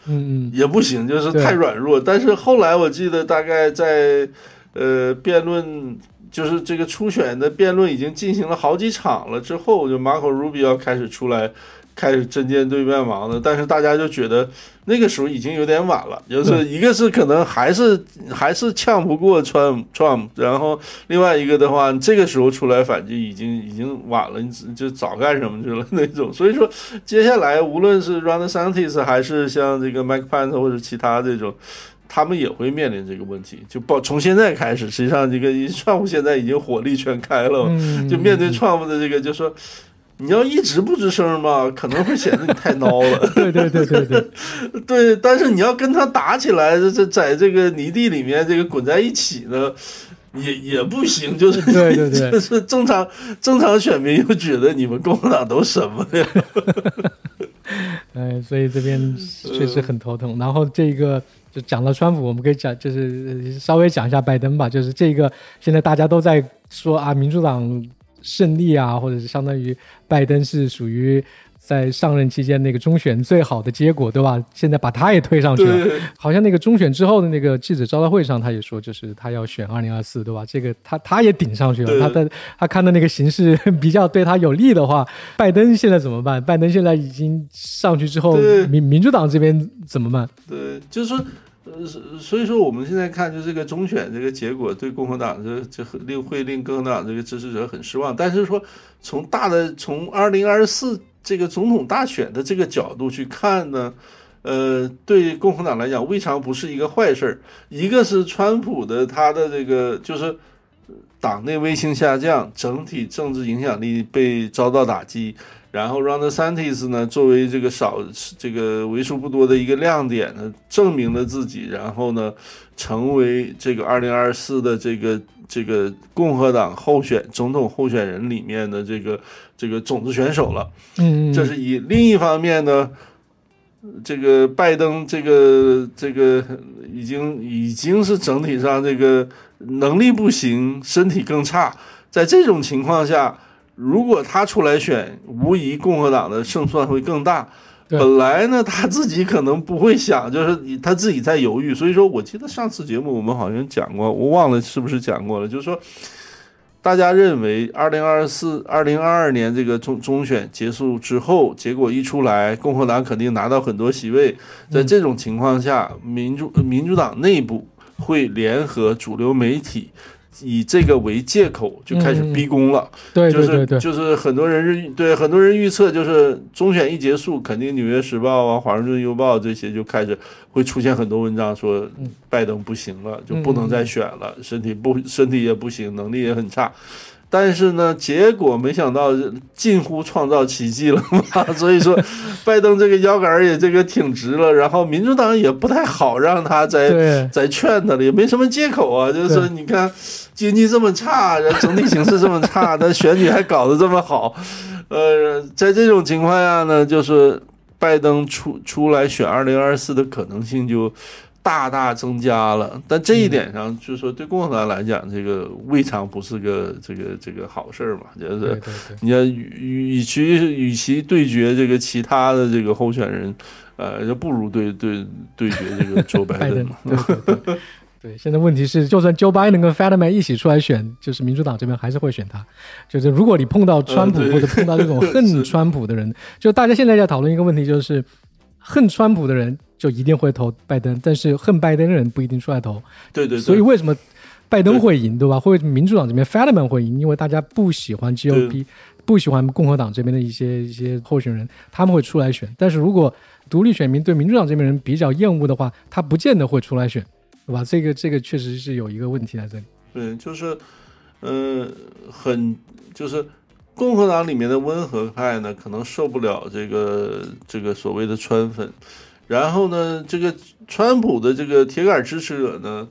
嗯嗯，也不行，就是太软弱。但是后来我记得，大概在呃辩论，就是这个初选的辩论已经进行了好几场了之后，就马可·鲁比要开始出来。开始针尖对麦芒的，但是大家就觉得那个时候已经有点晚了，就是一个是可能还是还是呛不过川川，然后另外一个的话，这个时候出来反击已经已经晚了，你就早干什么去了那种。所以说，接下来无论是 Ron DeSantis 还是像这个 Mike Pence 或者其他这种，他们也会面临这个问题。就报从现在开始，实际上这个川普现在已经火力全开了，就面对川普的这个，就说。你要一直不吱声吧，可能会显得你太孬了。对对对对对，对。但是你要跟他打起来，这在这个泥地里面这个滚在一起呢，也也不行。就是对对对，就是正常正常选民又觉得你们共和党都什么呀？哎，所以这边确实很头疼。然后这个就讲到川普，我们可以讲，就是稍微讲一下拜登吧。就是这个现在大家都在说啊，民主党。胜利啊，或者是相当于拜登是属于在上任期间那个中选最好的结果，对吧？现在把他也推上去了，好像那个中选之后的那个记者招待会上，他也说，就是他要选二零二四，对吧？这个他他也顶上去了，他的他看到那个形势比较对他有利的话，拜登现在怎么办？拜登现在已经上去之后，民民主党这边怎么办？对，就是说。呃，所以说我们现在看，就这个中选这个结果，对共和党这这令会令共和党这个支持者很失望。但是说从大的从二零二四这个总统大选的这个角度去看呢，呃，对共和党来讲，未尝不是一个坏事儿。一个是川普的他的这个就是党内威信下降，整体政治影响力被遭到打击。然后，Ron DeSantis 呢，作为这个少、这个为数不多的一个亮点呢，证明了自己，然后呢，成为这个二零二四的这个这个共和党候选总统候选人里面的这个这个种子选手了。嗯，这是一。另一方面呢，这个拜登这个这个已经已经是整体上这个能力不行，身体更差，在这种情况下。如果他出来选，无疑共和党的胜算会更大。本来呢，他自己可能不会想，就是他自己在犹豫。所以说我记得上次节目我们好像讲过，我忘了是不是讲过了。就是说，大家认为二零二四、二零二二年这个中中选结束之后，结果一出来，共和党肯定拿到很多席位。在这种情况下，民主民主党内部会联合主流媒体。以这个为借口就开始逼宫了，对对对对，就是很多人预对很多人预测，就是中选一结束，肯定《纽约时报》啊、《华盛顿邮报》这些就开始会出现很多文章说拜登不行了，就不能再选了，身体不身体也不行，能力也很差。但是呢，结果没想到近乎创造奇迹了嘛，所以说拜登这个腰杆也这个挺直了，然后民主党也不太好让他再再劝他了，也没什么借口啊，就是说你看经济这么差，整体形势这么差，但选举还搞得这么好，呃，在这种情况下呢，就是拜登出出来选二零二四的可能性就。大大增加了。但这一点上，就是说对共和党来讲，这个未尝不是个这个这个好事儿嘛。就是你要与与其与其对决这个其他的这个候选人，呃，就不如对对对决这个 Joe Biden 嘛。对，现在问题是，就算 Joe Biden 跟 Fetterman 一起出来选，就是民主党这边还是会选他。就是如果你碰到川普或者碰到这种恨川普的人，就大家现在在讨论一个问题，就是恨川普的人就一定会投拜登，但是恨拜登的人不一定出来投。对对。所以为什么拜登会赢，对吧？会民主党这边 Fetterman 会赢，因为大家不喜欢 GOP，不喜欢共和党这边的一些一些候选人，他们会出来选。但是如果独立选民对民主党这边人比较厌恶的话，他不见得会出来选。是吧？这个这个确实是有一个问题在这里。对，就是，嗯，很就是共和党里面的温和派呢，可能受不了这个这个所谓的川粉，然后呢，这个川普的这个铁杆支持者呢。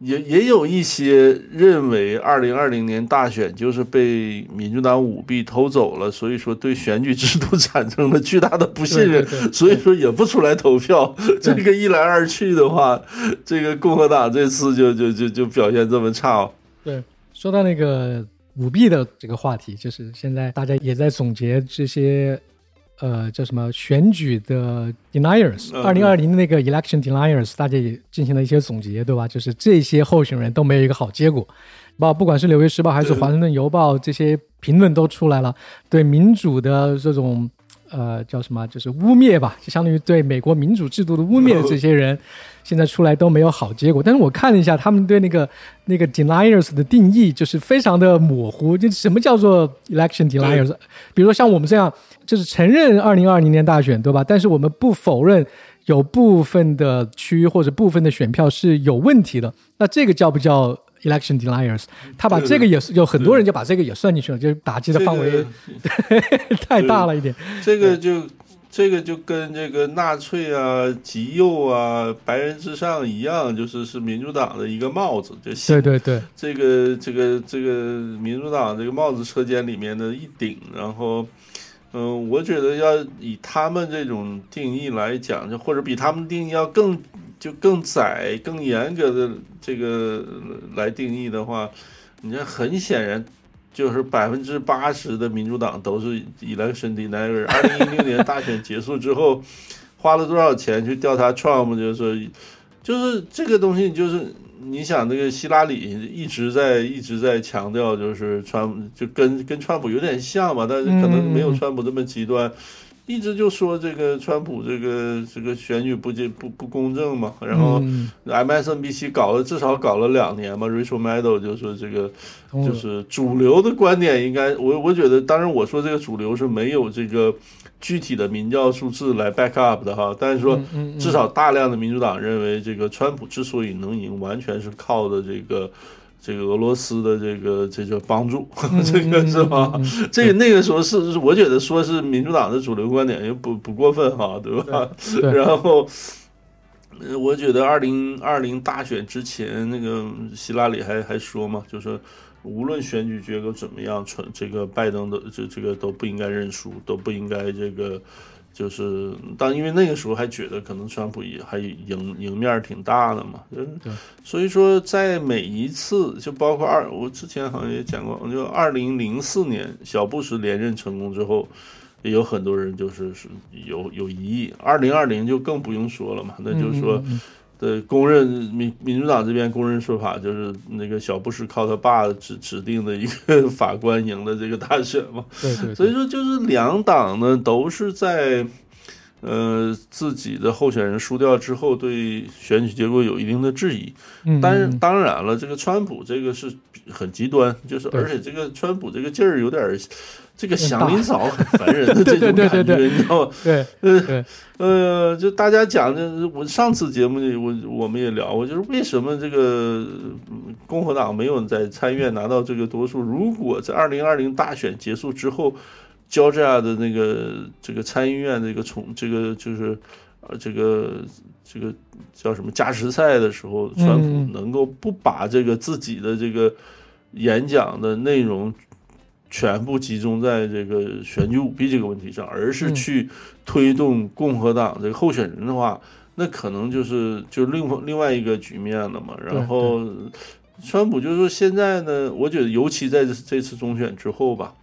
也也有一些认为，二零二零年大选就是被民主党舞弊偷走了，所以说对选举制度产生了巨大的不信任，所以说也不出来投票。这个一来二去的话，这个共和党这次就就就就表现这么差。哦对，说到那个舞弊的这个话题，就是现在大家也在总结这些。呃，叫什么选举的 deniers？二零二零的那个 election deniers，大家也进行了一些总结，对吧？就是这些候选人都没有一个好结果。那不管是《纽约时报》还是《华盛顿邮报》，这些评论都出来了，对民主的这种。呃，叫什么？就是污蔑吧，就相当于对美国民主制度的污蔑的这些人，现在出来都没有好结果。但是我看了一下他们对那个那个 deniers 的定义，就是非常的模糊。就什么叫做 election deniers？比如说像我们这样，就是承认二零二零年大选，对吧？但是我们不否认有部分的区或者部分的选票是有问题的。那这个叫不叫？Election deniers，他把这个也是有很多人就把这个也算进去了，就是打击的范围 太大了一点。这个就这个就跟这个纳粹啊、极右啊、白人至上一样，就是是民主党的一个帽子，就对对对，这个这个这个民主党这个帽子车间里面的一顶，然后嗯，我觉得要以他们这种定义来讲，就或者比他们定义要更。就更窄、更严格的这个来定义的话，你看，很显然就是百分之八十的民主党都是 election denier。二零一六年大选结束之后，花了多少钱去调查 Trump？就是说，就是这个东西，就是你想，那个希拉里一直在一直在强调，就是川就跟跟川普有点像嘛，但是可能没有川普这么极端。一直就说这个川普这个这个选举不不不公正嘛，然后 MSNBC 搞了至少搞了两年嘛，Rachel Maddow 就说这个就是主流的观点应该我我觉得当然我说这个主流是没有这个具体的民调数字来 back up 的哈，但是说至少大量的民主党认为这个川普之所以能赢，完全是靠的这个。这个俄罗斯的这个这叫帮助，这个是吧？这个那个时候是，我觉得说是民主党的主流观点，也不不过分哈，对吧？然后，我觉得二零二零大选之前，那个希拉里还还说嘛，就是无论选举结果怎么样，纯这个拜登的这这个都不应该认输，都不应该这个。就是当因为那个时候还觉得可能川普也还赢赢面挺大的嘛，对，所以说在每一次就包括二我之前好像也讲过，就二零零四年小布什连任成功之后，也有很多人就是是有有疑义，二零二零就更不用说了嘛，那就是说。的公认民民主党这边公认说法就是那个小布什靠他爸指指定的一个法官赢了这个大选嘛，对对，所以说就是两党呢都是在呃自己的候选人输掉之后对选举结果有一定的质疑，但是当然了，这个川普这个是很极端，就是而且这个川普这个劲儿有点。这个祥林嫂很烦人的 这种感觉，你知道吗？对，呃，呃，就大家讲的，我上次节目里我我们也聊过，就是为什么这个共和党没有在参议院拿到这个多数？如果在二零二零大选结束之后，交战的那个这个参议院这个从这个就是呃这个这个叫什么加时赛的时候，川普能够不把这个自己的这个演讲的内容。全部集中在这个选举舞弊这个问题上，而是去推动共和党这个候选人的话，那可能就是就另另外一个局面了嘛。然后，川普就是说现在呢，我觉得尤其在这次中选之后吧，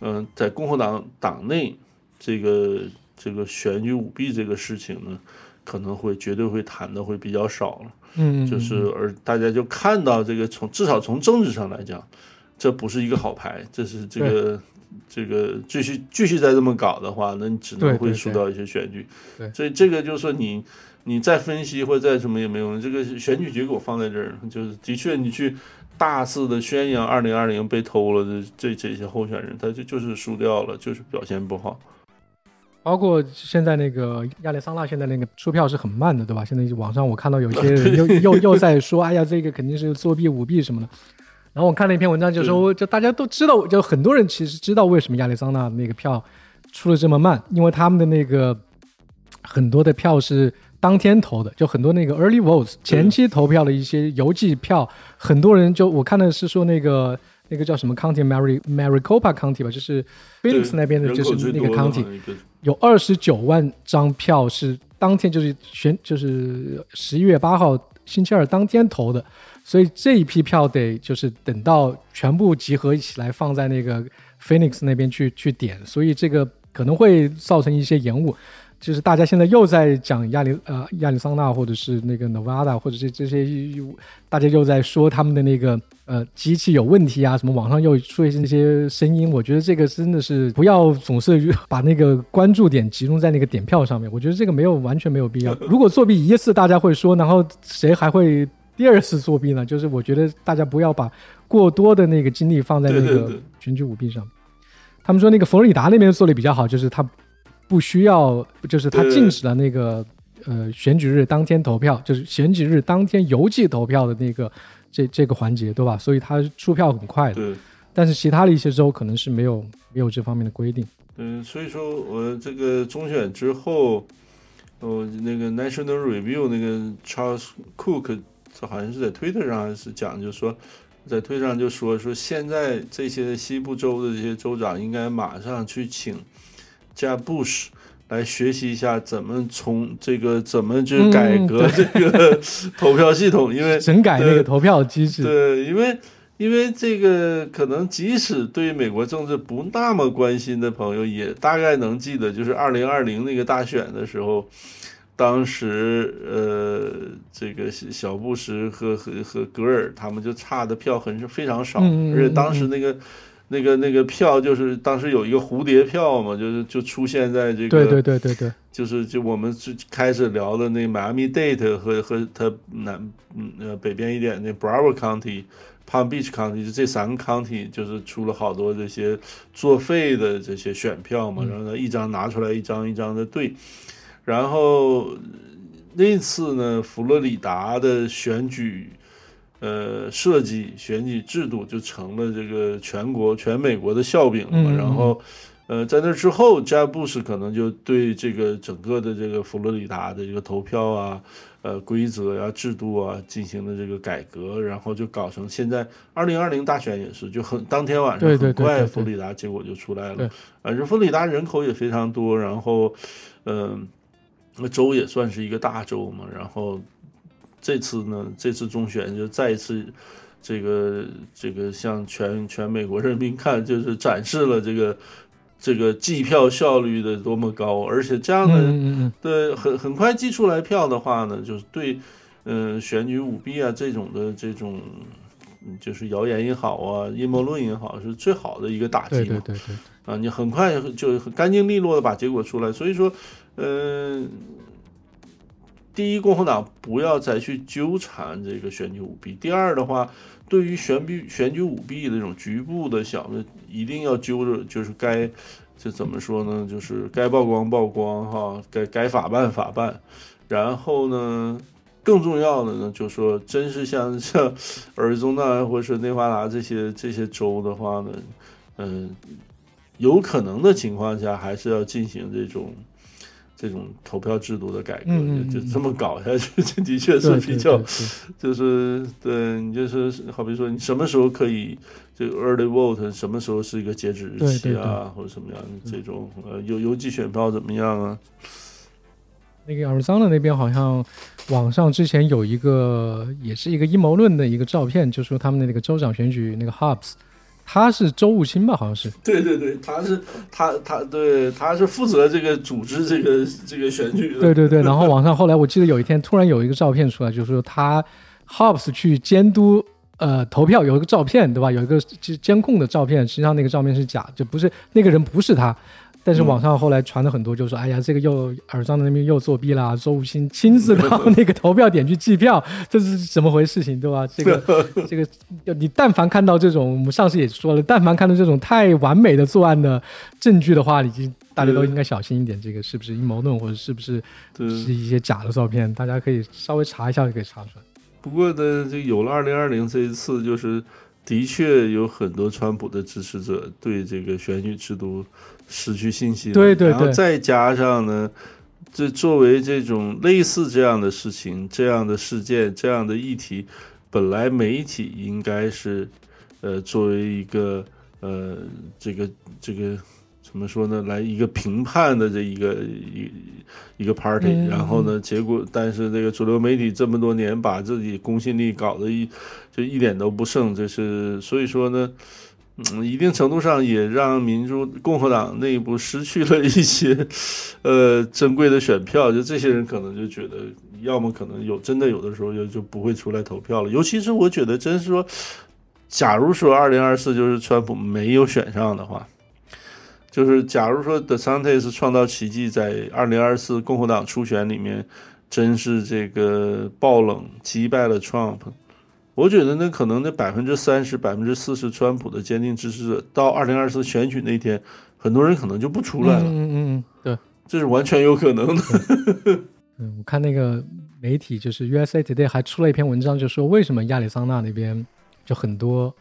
嗯，在共和党党内这个这个选举舞弊这个事情呢，可能会绝对会谈的会比较少了。嗯，就是而大家就看到这个从至少从政治上来讲，这不是一个好牌，这是这个。这个继续继续再这么搞的话，那你只能会输掉一些选举。对，所以这个就是说，你你再分析或者再什么也没用。这个选举结果放在这儿，就是的确你去大肆的宣扬二零二零被偷了这这这些候选人，他就就是输掉了，就是表现不好。包括现在那个亚利桑那，现在那个出票是很慢的，对吧？现在网上我看到有些人又 又又在说，哎呀，这个肯定是作弊舞弊什么的。然后我看了一篇文章，就说就大家都知道，就很多人其实知道为什么亚利桑那那个票出的这么慢，因为他们的那个很多的票是当天投的，就很多那个 early votes 前期投票的一些邮寄票，很多人就我看的是说那个那个叫什么 county，Mary Maricopa County 吧，就是 Phoenix 那边的就是那个 county，有二十九万张票是当天就是选就是十一月八号星期二当天投的。所以这一批票得就是等到全部集合一起来放在那个 Phoenix 那边去去点，所以这个可能会造成一些延误。就是大家现在又在讲亚利呃亚利桑那或者是那个 Nevada 或者是这些，大家又在说他们的那个呃机器有问题啊，什么网上又出现那些声音。我觉得这个真的是不要总是把那个关注点集中在那个点票上面。我觉得这个没有完全没有必要。如果作弊一次大家会说，然后谁还会？第二次作弊呢，就是我觉得大家不要把过多的那个精力放在那个选举舞弊上。他们说那个佛罗里达那边做的比较好，就是他不需要，就是他禁止了那个呃选举日当天投票，就是选举日当天邮寄投票的那个这这个环节，对吧？所以他出票很快的。但是其他的一些州可能是没有没有这方面的规定。嗯，所以说我这个中选之后，哦，那个 National Review 那个 Charles Cook。这好像是在推特上是讲，就是说，在推特上就说说现在这些西部州的这些州长应该马上去请加 Bush 来学习一下怎么从这个怎么去改革这个投票系统，因为 整改那个投票机制。对，因为因为这个可能即使对美国政治不那么关心的朋友，也大概能记得，就是二零二零那个大选的时候。当时，呃，这个小布什和和和格尔他们就差的票很是非常少，而且当时那个那个那个票就是当时有一个蝴蝶票嘛，就是就出现在这个对对对对对，就是就我们最开始聊的那迈阿密 Date 和和它南嗯呃北边一点那 Broward County、Palm Beach County 就这三个 county 就是出了好多这些作废的这些选票嘛，然后呢一张拿出来一张一张的对。然后那次呢，佛罗里达的选举，呃，设计选举制度就成了这个全国全美国的笑柄了。然后，呃，在那之后，詹布什可能就对这个整个的这个佛罗里达的这个投票啊，呃，规则呀、制度啊进行了这个改革，然后就搞成现在二零二零大选也是，就很当天晚上很快佛罗里达结果就出来了。反正佛罗里达人口也非常多，然后，嗯。那州也算是一个大州嘛，然后这次呢，这次中选就再一次这个这个向全全美国人民看，就是展示了这个这个计票效率的多么高，而且这样的对很很快计出来票的话呢，就是对嗯选举舞弊啊这种的这种就是谣言也好啊，阴谋论也好，是最好的一个打击嘛。对对对啊，你很快就干净利落的把结果出来，所以说。嗯，第一，共和党不要再去纠缠这个选举舞弊；第二的话，对于选举选举舞弊的这种局部的小的，一定要揪着，就是该这怎么说呢？就是该曝光曝光哈，该该法办法办。然后呢，更重要的呢，就说真是像像 尔中纳或者是内华达这些这些州的话呢，嗯，有可能的情况下，还是要进行这种。这种投票制度的改革，就这么搞下去，这的确是比较，就是对你就是好比说，你什么时候可以这个 early vote，什么时候是一个截止日期啊，或者什么样这种呃邮邮寄选票怎么样啊？那个 Arizona 那边好像网上之前有一个也是一个阴谋论的一个照片，就说他们的那个州长选举那个 Hobbs，他是州务卿吧？好像是。对对对，他是他他对他是负责这个组织这个这个选举的。对对对，然后网上后来我记得有一天突然有一个照片出来，就是说他 Hobbs 去监督呃投票，有一个照片对吧？有一个监控的照片，实际上那个照片是假，就不是那个人不是他。但是网上后来传的很多，就说哎呀，这个又耳章的那边又作弊啦，周武清亲自到那个投票点去计票，这是怎么回事？情对吧？这个 这个，你但凡看到这种，我们上次也说了，但凡看到这种太完美的作案的证据的话，已经大家都应该小心一点，这个是不是阴谋论，或者是不是是一些假的照片？大家可以稍微查一下就可以查出来。不过呢，这有了二零二零这一次，就是的确有很多川普的支持者对这个选举制度。失去信心，对对对，然后再加上呢，这作为这种类似这样的事情、这样的事件、这样的议题，本来媒体应该是，呃，作为一个呃，这个这个怎么说呢，来一个评判的这一个一一个 party，然后呢，结果但是这个主流媒体这么多年把自己公信力搞得一就一点都不剩，这是所以说呢。嗯，一定程度上也让民主共和党内部失去了一些，呃，珍贵的选票。就这些人可能就觉得，要么可能有真的有的时候就就不会出来投票了。尤其是我觉得，真是说，假如说二零二四就是川普没有选上的话，就是假如说 The Santis 创造奇迹，在二零二四共和党初选里面，真是这个爆冷击败了 Trump。我觉得那可能那百分之三十、百分之四十川普的坚定支持者，到二零二四选举那天，很多人可能就不出来了。嗯嗯，对，这是完全有可能的。嗯，我看那个媒体就是 USA Today 还出了一篇文章，就说为什么亚利桑那那边就很多，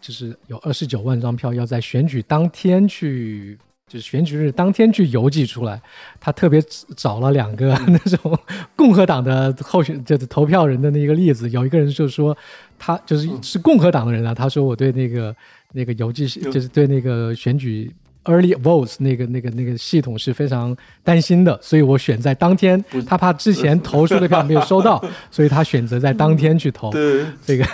就是有二十九万张票要在选举当天去。就是选举日当天去邮寄出来，他特别找了两个 那种共和党的候选就是投票人的那个例子，有一个人就说他就是是共和党的人啊，他说我对那个那个邮寄就是对那个选举 early votes 那个那个那个系统是非常担心的，所以我选在当天，他怕之前投出的票没有收到，所以他选择在当天去投。对这个，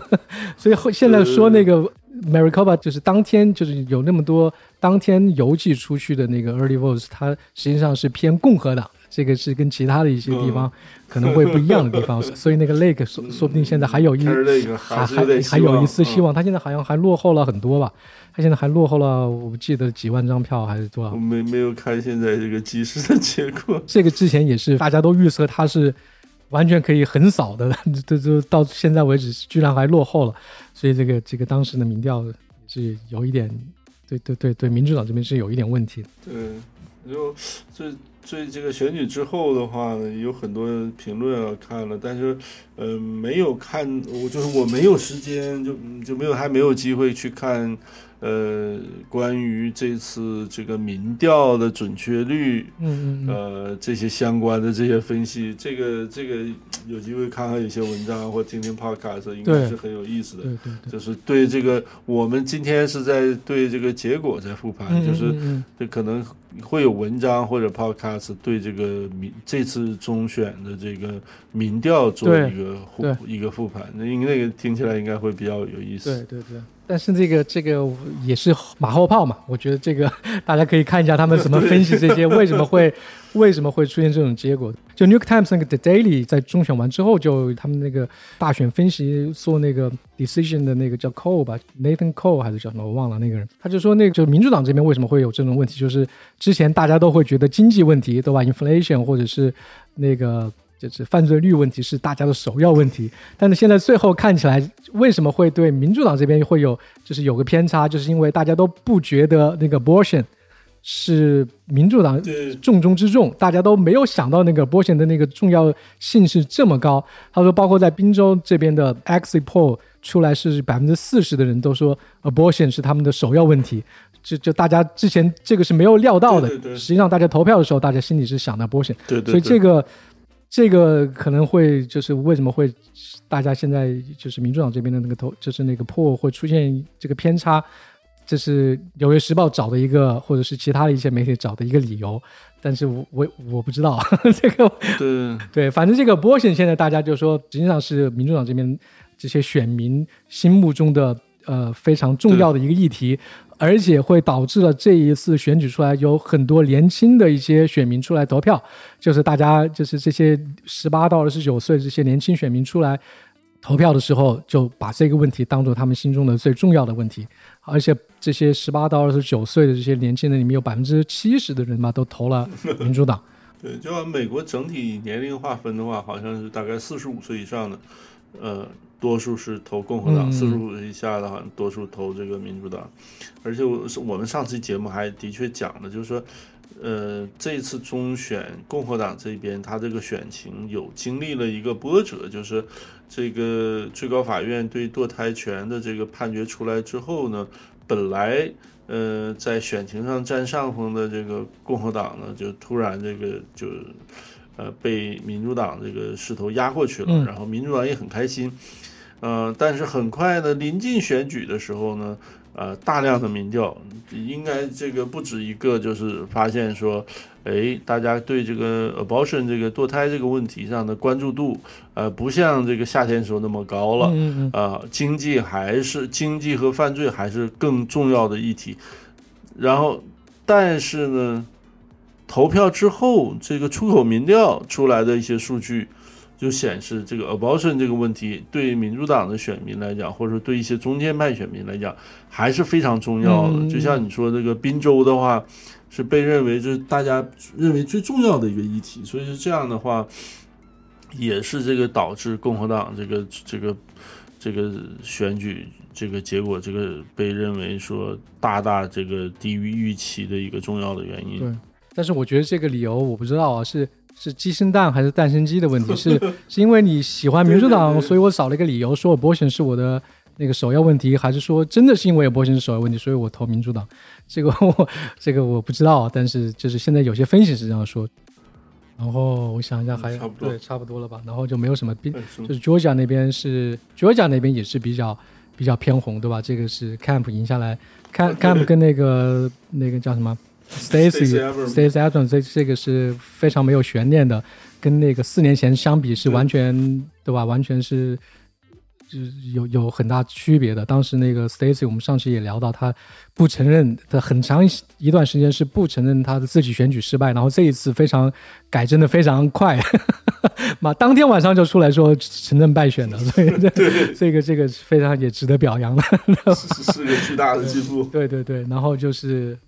所以后现在说那个。Maricopa 就是当天就是有那么多当天邮寄出去的那个 early votes，它实际上是偏共和党，这个是跟其他的一些地方可能会不一样的地方，所以那个 Lake 说说不定现在还有一还还还有一丝希望，他现在好像还落后了很多吧？他现在还落后了，我不记得几万张票还是多少？我没没有看现在这个即时的结果。这个之前也是大家都预测他是完全可以横扫的，这这到现在为止居然还落后了。所以这个这个当时的民调是有一点，对对对对，民主党这边是有一点问题。对，就这这这个选举之后的话呢，有很多评论啊看了，但是呃没有看，我就是我没有时间，就就没有还没有机会去看。呃，关于这次这个民调的准确率，嗯嗯，呃，这些相关的这些分析，这个这个有机会看看有些文章或听听 podcast，应该是很有意思的。对对对，就是对这个，我们今天是在对这个结果在复盘，就是这可能会有文章或者 podcast 对这个民这次中选的这个民调做一个复一个复盘，那那个听起来应该会比较有意思。对对对。但是这个这个也是马后炮嘛，我觉得这个 大家可以看一下他们怎么分析这些为什么会 为什么会出现这种结果。就 New York Times 那个 The Daily 在中选完之后，就他们那个大选分析做那个 decision 的那个叫 Cole 吧，Nathan Cole 还是叫什么我忘了那个人，他就说那个就民主党这边为什么会有这种问题，就是之前大家都会觉得经济问题对吧，inflation 或者是那个。就是犯罪率问题是大家的首要问题，但是现在最后看起来，为什么会对民主党这边会有就是有个偏差，就是因为大家都不觉得那个 abortion 是民主党重中之重，大家都没有想到那个 abortion 的那个重要性是这么高。他说，包括在宾州这边的 exit poll 出来是百分之四十的人都说 abortion 是他们的首要问题，就就大家之前这个是没有料到的，实际上大家投票的时候，大家心里是想的 abortion，所以这个。这个可能会就是为什么会大家现在就是民主党这边的那个投就是那个破会出现这个偏差，这是《纽约时报》找的一个，或者是其他的一些媒体找的一个理由，但是我我我不知道 这个。对 对，反正这个波选现在大家就说，实际上是民主党这边这些选民心目中的呃非常重要的一个议题，而且会导致了这一次选举出来有很多年轻的一些选民出来投票，就是大家就是这些十八到二十九岁这些年轻选民出来。投票的时候就把这个问题当做他们心中的最重要的问题，而且这些十八到二十九岁的这些年轻人里面有百分之七十的人嘛都投了民主党。对，就按美国整体年龄划分的话，好像是大概四十五岁以上的，呃，多数是投共和党；四十五岁以下的，好像多数投这个民主党。而且我我们上期节目还的确讲了，就是说。呃，这次中选共和党这边，他这个选情有经历了一个波折，就是这个最高法院对堕胎权的这个判决出来之后呢，本来呃在选情上占上风的这个共和党呢，就突然这个就呃被民主党这个势头压过去了，然后民主党也很开心，呃，但是很快呢，临近选举的时候呢。呃，大量的民调，应该这个不止一个，就是发现说，哎，大家对这个 abortion 这个堕胎这个问题上的关注度，呃，不像这个夏天时候那么高了。嗯啊，经济还是经济和犯罪还是更重要的议题。然后，但是呢，投票之后，这个出口民调出来的一些数据。就显示这个 abortion 这个问题对民主党的选民来讲，或者说对一些中间派选民来讲，还是非常重要的。就像你说这个宾州的话，是被认为就是大家认为最重要的一个议题，所以是这样的话，也是这个导致共和党这个这个这个选举这个结果这个被认为说大大这个低于预期的一个重要的原因。对，但是我觉得这个理由我不知道啊，是。是鸡生蛋还是蛋生鸡的问题？是 是因为你喜欢民主党，所以我找了一个理由说 abortion 是我的那个首要问题，还是说真的是因为 abortion 是首要问题，所以我投民主党？这个我这个我不知道，但是就是现在有些分析是这样说。然后我想一下，还有对差不多了吧？然后就没有什么变，就是 Georgia 那边是 Georgia 那边也是比较比较偏红，对吧？这个是 Camp 赢下来，Camp Camp 跟那个那个叫什么？Stacy，Stacy Adams，这这个是非常没有悬念的，跟那个四年前相比是完全对吧？完全是就是有有很大区别的。当时那个 Stacy，我们上次也聊到，他不承认他很长一段时间是不承认他的自己选举失败，然后这一次非常改正的非常快，嘛，当天晚上就出来说承认败选的，所以这 这个这个非常也值得表扬的，是是个巨大的进步。对对对，然后就是。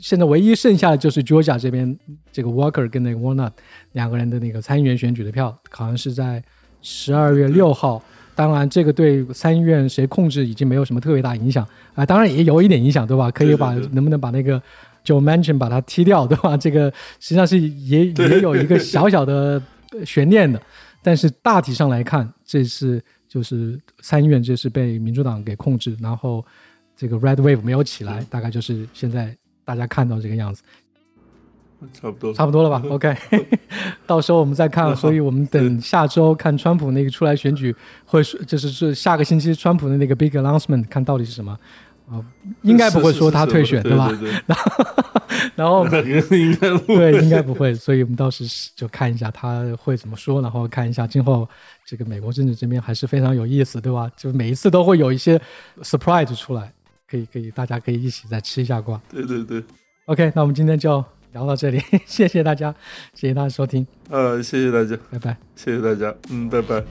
现在唯一剩下的就是 Georgia 这边，这个 Walker 跟那个 Warner 两个人的那个参议员选举的票，好像是在十二月六号。当然，这个对参议院谁控制已经没有什么特别大影响啊。当然也有一点影响，对吧？可以把能不能把那个 Joe Manchin 把它踢掉，对吧？这个实际上是也也有一个小小的悬念的。但是大体上来看，这次就是参议院这是被民主党给控制，然后这个 Red Wave 没有起来，大概就是现在。大家看到这个样子，差不多，差不多了吧？OK，到时候我们再看。所以我们等下周看川普那个出来选举，会就是是下个星期川普的那个 big announcement，看到底是什么啊？应该不会说他退选，对吧？然后应该对，应该不会。所以我们到时就看一下他会怎么说，然后看一下今后这个美国政治这边还是非常有意思，对吧？就每一次都会有一些 surprise 出来。可以可以，大家可以一起再吃一下瓜。对对对，OK，那我们今天就聊到这里，谢谢大家，谢谢大家收听。呃，谢谢大家，拜拜，谢谢大家，嗯，拜拜。